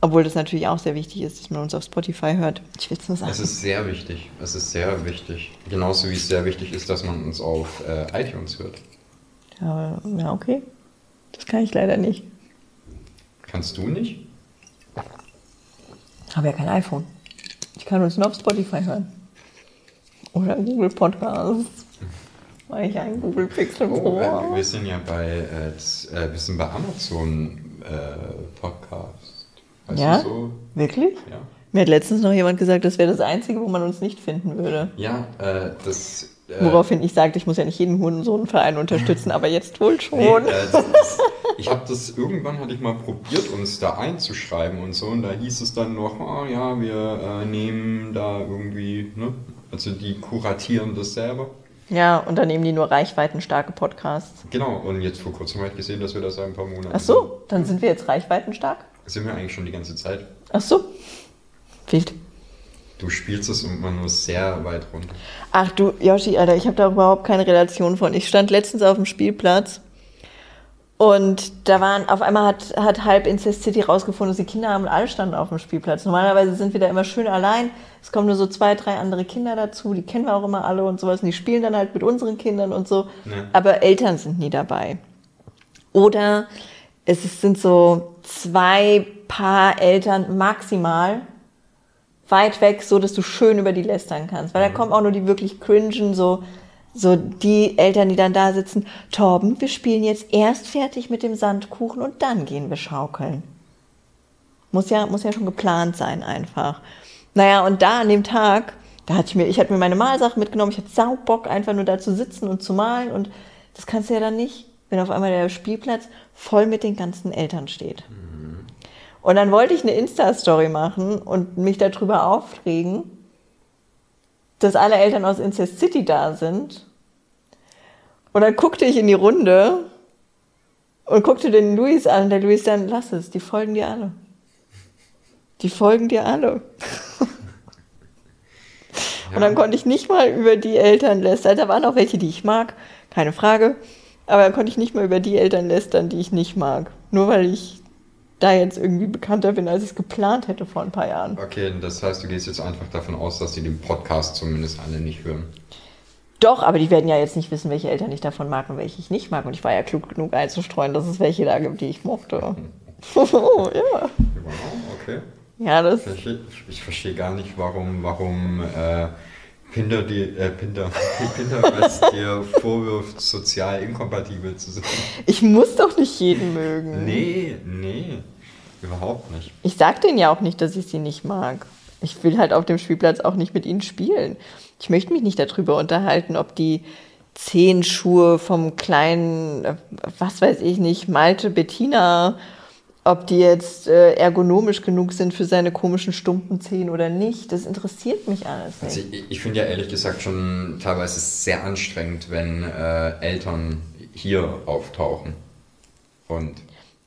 Obwohl das natürlich auch sehr wichtig ist, dass man uns auf Spotify hört. Ich will es nur sagen. Es ist sehr wichtig. Es ist sehr wichtig. Genauso wie es sehr wichtig ist, dass man uns auf äh, iTunes hört. Ja, ja, okay. Das kann ich leider nicht. Kannst du nicht? Ich habe ja kein iPhone. Ich kann uns nur auf Spotify hören. Oder Google Podcasts. Weil ich ein Google Pixel Oh, äh, Pro wir sind ja bei, äh, das, äh, wir sind bei Amazon äh, Podcast. Weißt Ja? so? Wirklich? Ja. Mir hat letztens noch jemand gesagt, das wäre das Einzige, wo man uns nicht finden würde. Ja, äh, das. Äh, Woraufhin ich sagte, ich muss ja nicht jeden Hurensohnverein unterstützen, aber jetzt wohl schon. Nee, äh, ist, ich habe das irgendwann hatte ich mal probiert, uns da einzuschreiben und so, und da hieß es dann noch, ah ja, wir äh, nehmen da irgendwie, ne? Also die kuratieren das selber. Ja, und dann nehmen die nur reichweitenstarke Podcasts. Genau, und jetzt vor kurzem habe ich gesehen, dass wir das seit ein paar Monaten. Ach so, dann sind wir jetzt reichweitenstark? Sind wir eigentlich schon die ganze Zeit. Ach so. Wild. Du spielst es immer nur sehr weit runter. Ach du, Yoshi, Alter, ich habe da überhaupt keine Relation von. Ich stand letztens auf dem Spielplatz und da waren, auf einmal hat, hat halb Incest City rausgefunden, dass die Kinder haben und alle standen auf dem Spielplatz. Normalerweise sind wir da immer schön allein. Es kommen nur so zwei, drei andere Kinder dazu, die kennen wir auch immer alle und sowas. Und die spielen dann halt mit unseren Kindern und so. Ja. Aber Eltern sind nie dabei. Oder es ist- sind so zwei Paar Eltern maximal weit weg, so dass du schön über die lästern kannst. Weil da kommen auch nur die wirklich cringen, so, so die Eltern, die dann da sitzen. Torben, wir spielen jetzt erst fertig mit dem Sandkuchen und dann gehen wir schaukeln. Muss ja, muss ja schon geplant sein einfach. Naja, und da an dem Tag, da hatte ich mir, ich hatte mir meine Malsachen mitgenommen, ich hatte sau Bock, einfach nur da zu sitzen und zu malen. Und das kannst du ja dann nicht, wenn auf einmal der Spielplatz voll mit den ganzen Eltern steht. Und dann wollte ich eine Insta-Story machen und mich darüber aufregen, dass alle Eltern aus Incest City da sind. Und dann guckte ich in die Runde und guckte den Luis an. Und der Luis dann, lass es, die folgen dir alle. Die folgen dir alle. Und dann konnte ich nicht mal über die Eltern lästern. Da waren auch welche, die ich mag, keine Frage. Aber dann konnte ich nicht mal über die Eltern lästern, die ich nicht mag. Nur weil ich da jetzt irgendwie bekannter bin, als ich es geplant hätte vor ein paar Jahren. Okay, das heißt, du gehst jetzt einfach davon aus, dass sie den Podcast zumindest alle nicht hören. Doch, aber die werden ja jetzt nicht wissen, welche Eltern ich davon mag und welche ich nicht mag. Und ich war ja klug genug einzustreuen, dass es welche da gibt, die ich mochte. oh, ja. Wow, okay. Ja, das. Ich, ich verstehe gar nicht, warum, warum äh, Pinder, die, äh, Pinder, Pinterest dir vorwirft, sozial inkompatibel zu sein. Ich muss doch nicht jeden mögen. Nee, nee, überhaupt nicht. Ich sag denen ja auch nicht, dass ich sie nicht mag. Ich will halt auf dem Spielplatz auch nicht mit ihnen spielen. Ich möchte mich nicht darüber unterhalten, ob die zehn Schuhe vom kleinen, äh, was weiß ich nicht, Malte Bettina, ob die jetzt äh, ergonomisch genug sind für seine komischen stumpen Zehen oder nicht. Das interessiert mich alles nicht. Also ich, ich finde ja ehrlich gesagt schon teilweise sehr anstrengend, wenn äh, Eltern hier auftauchen. Und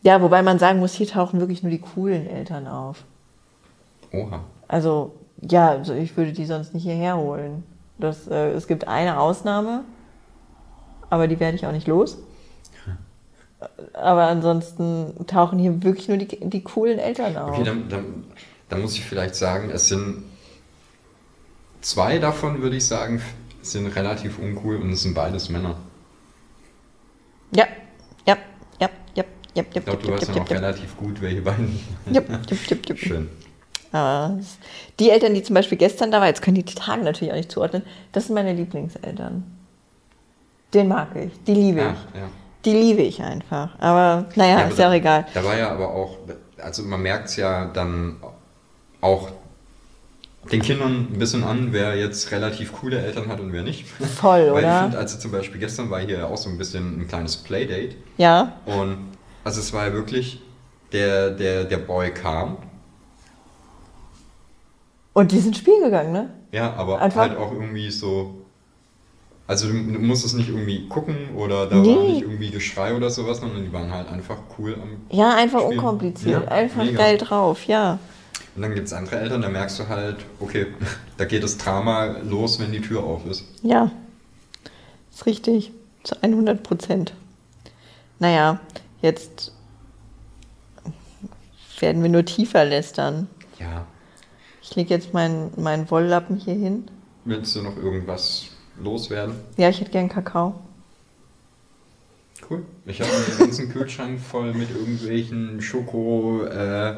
Ja, wobei man sagen muss, hier tauchen wirklich nur die coolen Eltern auf. oha. Also, ja, also ich würde die sonst nicht hierher holen. Das, äh, es gibt eine Ausnahme, aber die werde ich auch nicht los. Aber ansonsten tauchen hier wirklich nur die, die coolen Eltern auf. Okay, dann, dann, dann muss ich vielleicht sagen, es sind zwei davon, würde ich sagen, sind relativ uncool und es sind beides Männer. Ja, ja, ja, ja, ja, ja, Ich glaube, du weißt ja noch relativ gut, welche beiden. ja, ja, ja, ja. Schön. Aber es- die Eltern, die zum Beispiel gestern da waren, jetzt können die die Tage natürlich auch nicht zuordnen, das sind meine Lieblingseltern. Den mag ich, die liebe Ja, ich. ja. Die liebe ich einfach. Aber naja, Ja, ist aber ja auch egal. Da war ja aber auch, also man merkt es ja dann auch den Kindern ein bisschen an, wer jetzt relativ coole Eltern hat und wer nicht. Voll, Weil ich oder? finde, also zum Beispiel gestern war hier auch so ein bisschen ein kleines Playdate Ja, und also es war ja wirklich, der, der, der Boy kam, und die sind spielen gegangen, ne? ja, aber Einfach- halt auch irgendwie so, also du, du musstest nicht irgendwie gucken oder da Nee. war nicht irgendwie Geschrei oder sowas, sondern die waren halt einfach cool am Ja, einfach Spielen. unkompliziert, Ja, einfach mega. geil drauf, ja. Und dann gibt es andere Eltern, da merkst du halt, okay, da geht das Drama los, wenn die Tür auf ist. Ja, ist richtig, zu 100 Prozent. Naja, jetzt werden wir nur tiefer lästern. Ja. Ich lege jetzt meinen meinen Wolllappen hier hin. Willst du noch irgendwas loswerden? Ja, ich hätte gern Kakao. Cool. Ich habe einen ganzen Kühlschrank voll mit irgendwelchen Schoko, äh,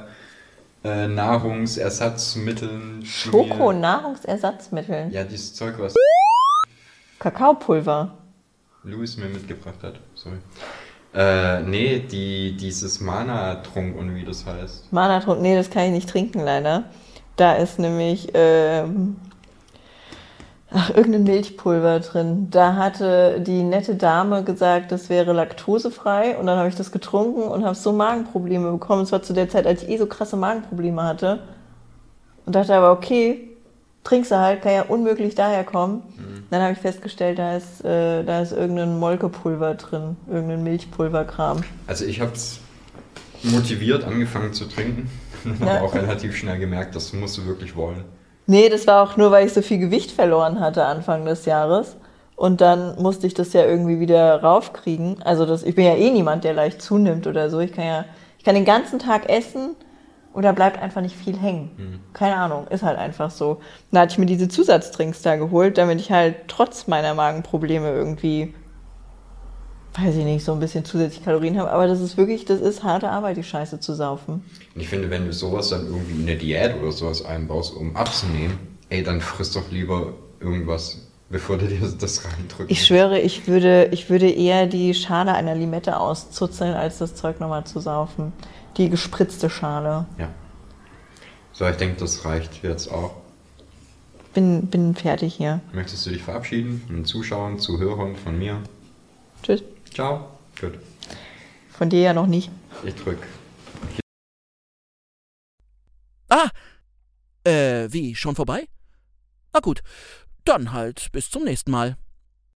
äh, Nahrungsersatzmitteln. Schoko, mir- Nahrungsersatzmittel. Ja, dieses Zeug, was Kakaopulver. Louis mir mitgebracht hat. Sorry. Äh, nee, die, dieses Mana-Trunk und wie das heißt. Mana-Trunk, nee, das kann ich nicht trinken, leider. Da ist nämlich ähm, ach, irgendein Milchpulver drin. Da hatte die nette Dame gesagt, das wäre laktosefrei. Und dann habe ich das getrunken und habe so Magenprobleme bekommen. Es war zu der Zeit, als ich eh so krasse Magenprobleme hatte. Und dachte aber, okay, trinkst du halt, kann ja unmöglich daher kommen. Dann habe ich festgestellt, da ist, äh, da ist irgendein Molkepulver drin, irgendein Milchpulverkram. Also ich habe es motiviert angefangen zu trinken. Ja. Aber auch relativ schnell gemerkt, das musst du wirklich wollen. Nee, das war auch nur, weil ich so viel Gewicht verloren hatte Anfang des Jahres. Und dann musste ich das ja irgendwie wieder raufkriegen. Also das, ich bin ja eh niemand, der leicht zunimmt oder so. Ich kann ja, ich kann den ganzen Tag essen oder bleibt einfach nicht viel hängen. Keine Ahnung, ist halt einfach so. Dann hatte ich mir diese Zusatztrinks da geholt, damit ich halt trotz meiner Magenprobleme irgendwie, weiß ich nicht, so ein bisschen zusätzlich Kalorien habe. Aber das ist wirklich, das ist harte Arbeit, die Scheiße zu saufen. Und ich finde, wenn du sowas dann irgendwie in der Diät oder sowas einbaust, um abzunehmen, ey, dann frisst doch lieber irgendwas, bevor du dir das reindrückst. Ich schwöre, ich würde, ich würde eher die Schale einer Limette auszuzeln, als das Zeug nochmal zu saufen. Die gespritzte Schale. Ja. So, ich denke, das reicht jetzt auch. Bin, bin fertig hier. Möchtest du dich verabschieden von den Zuschauern, Zuhörern, von mir? Tschüss. Ciao. Gut. Von dir ja noch nicht. Ich drück. Ah, äh, wie, schon vorbei? Na gut, dann halt bis zum nächsten Mal.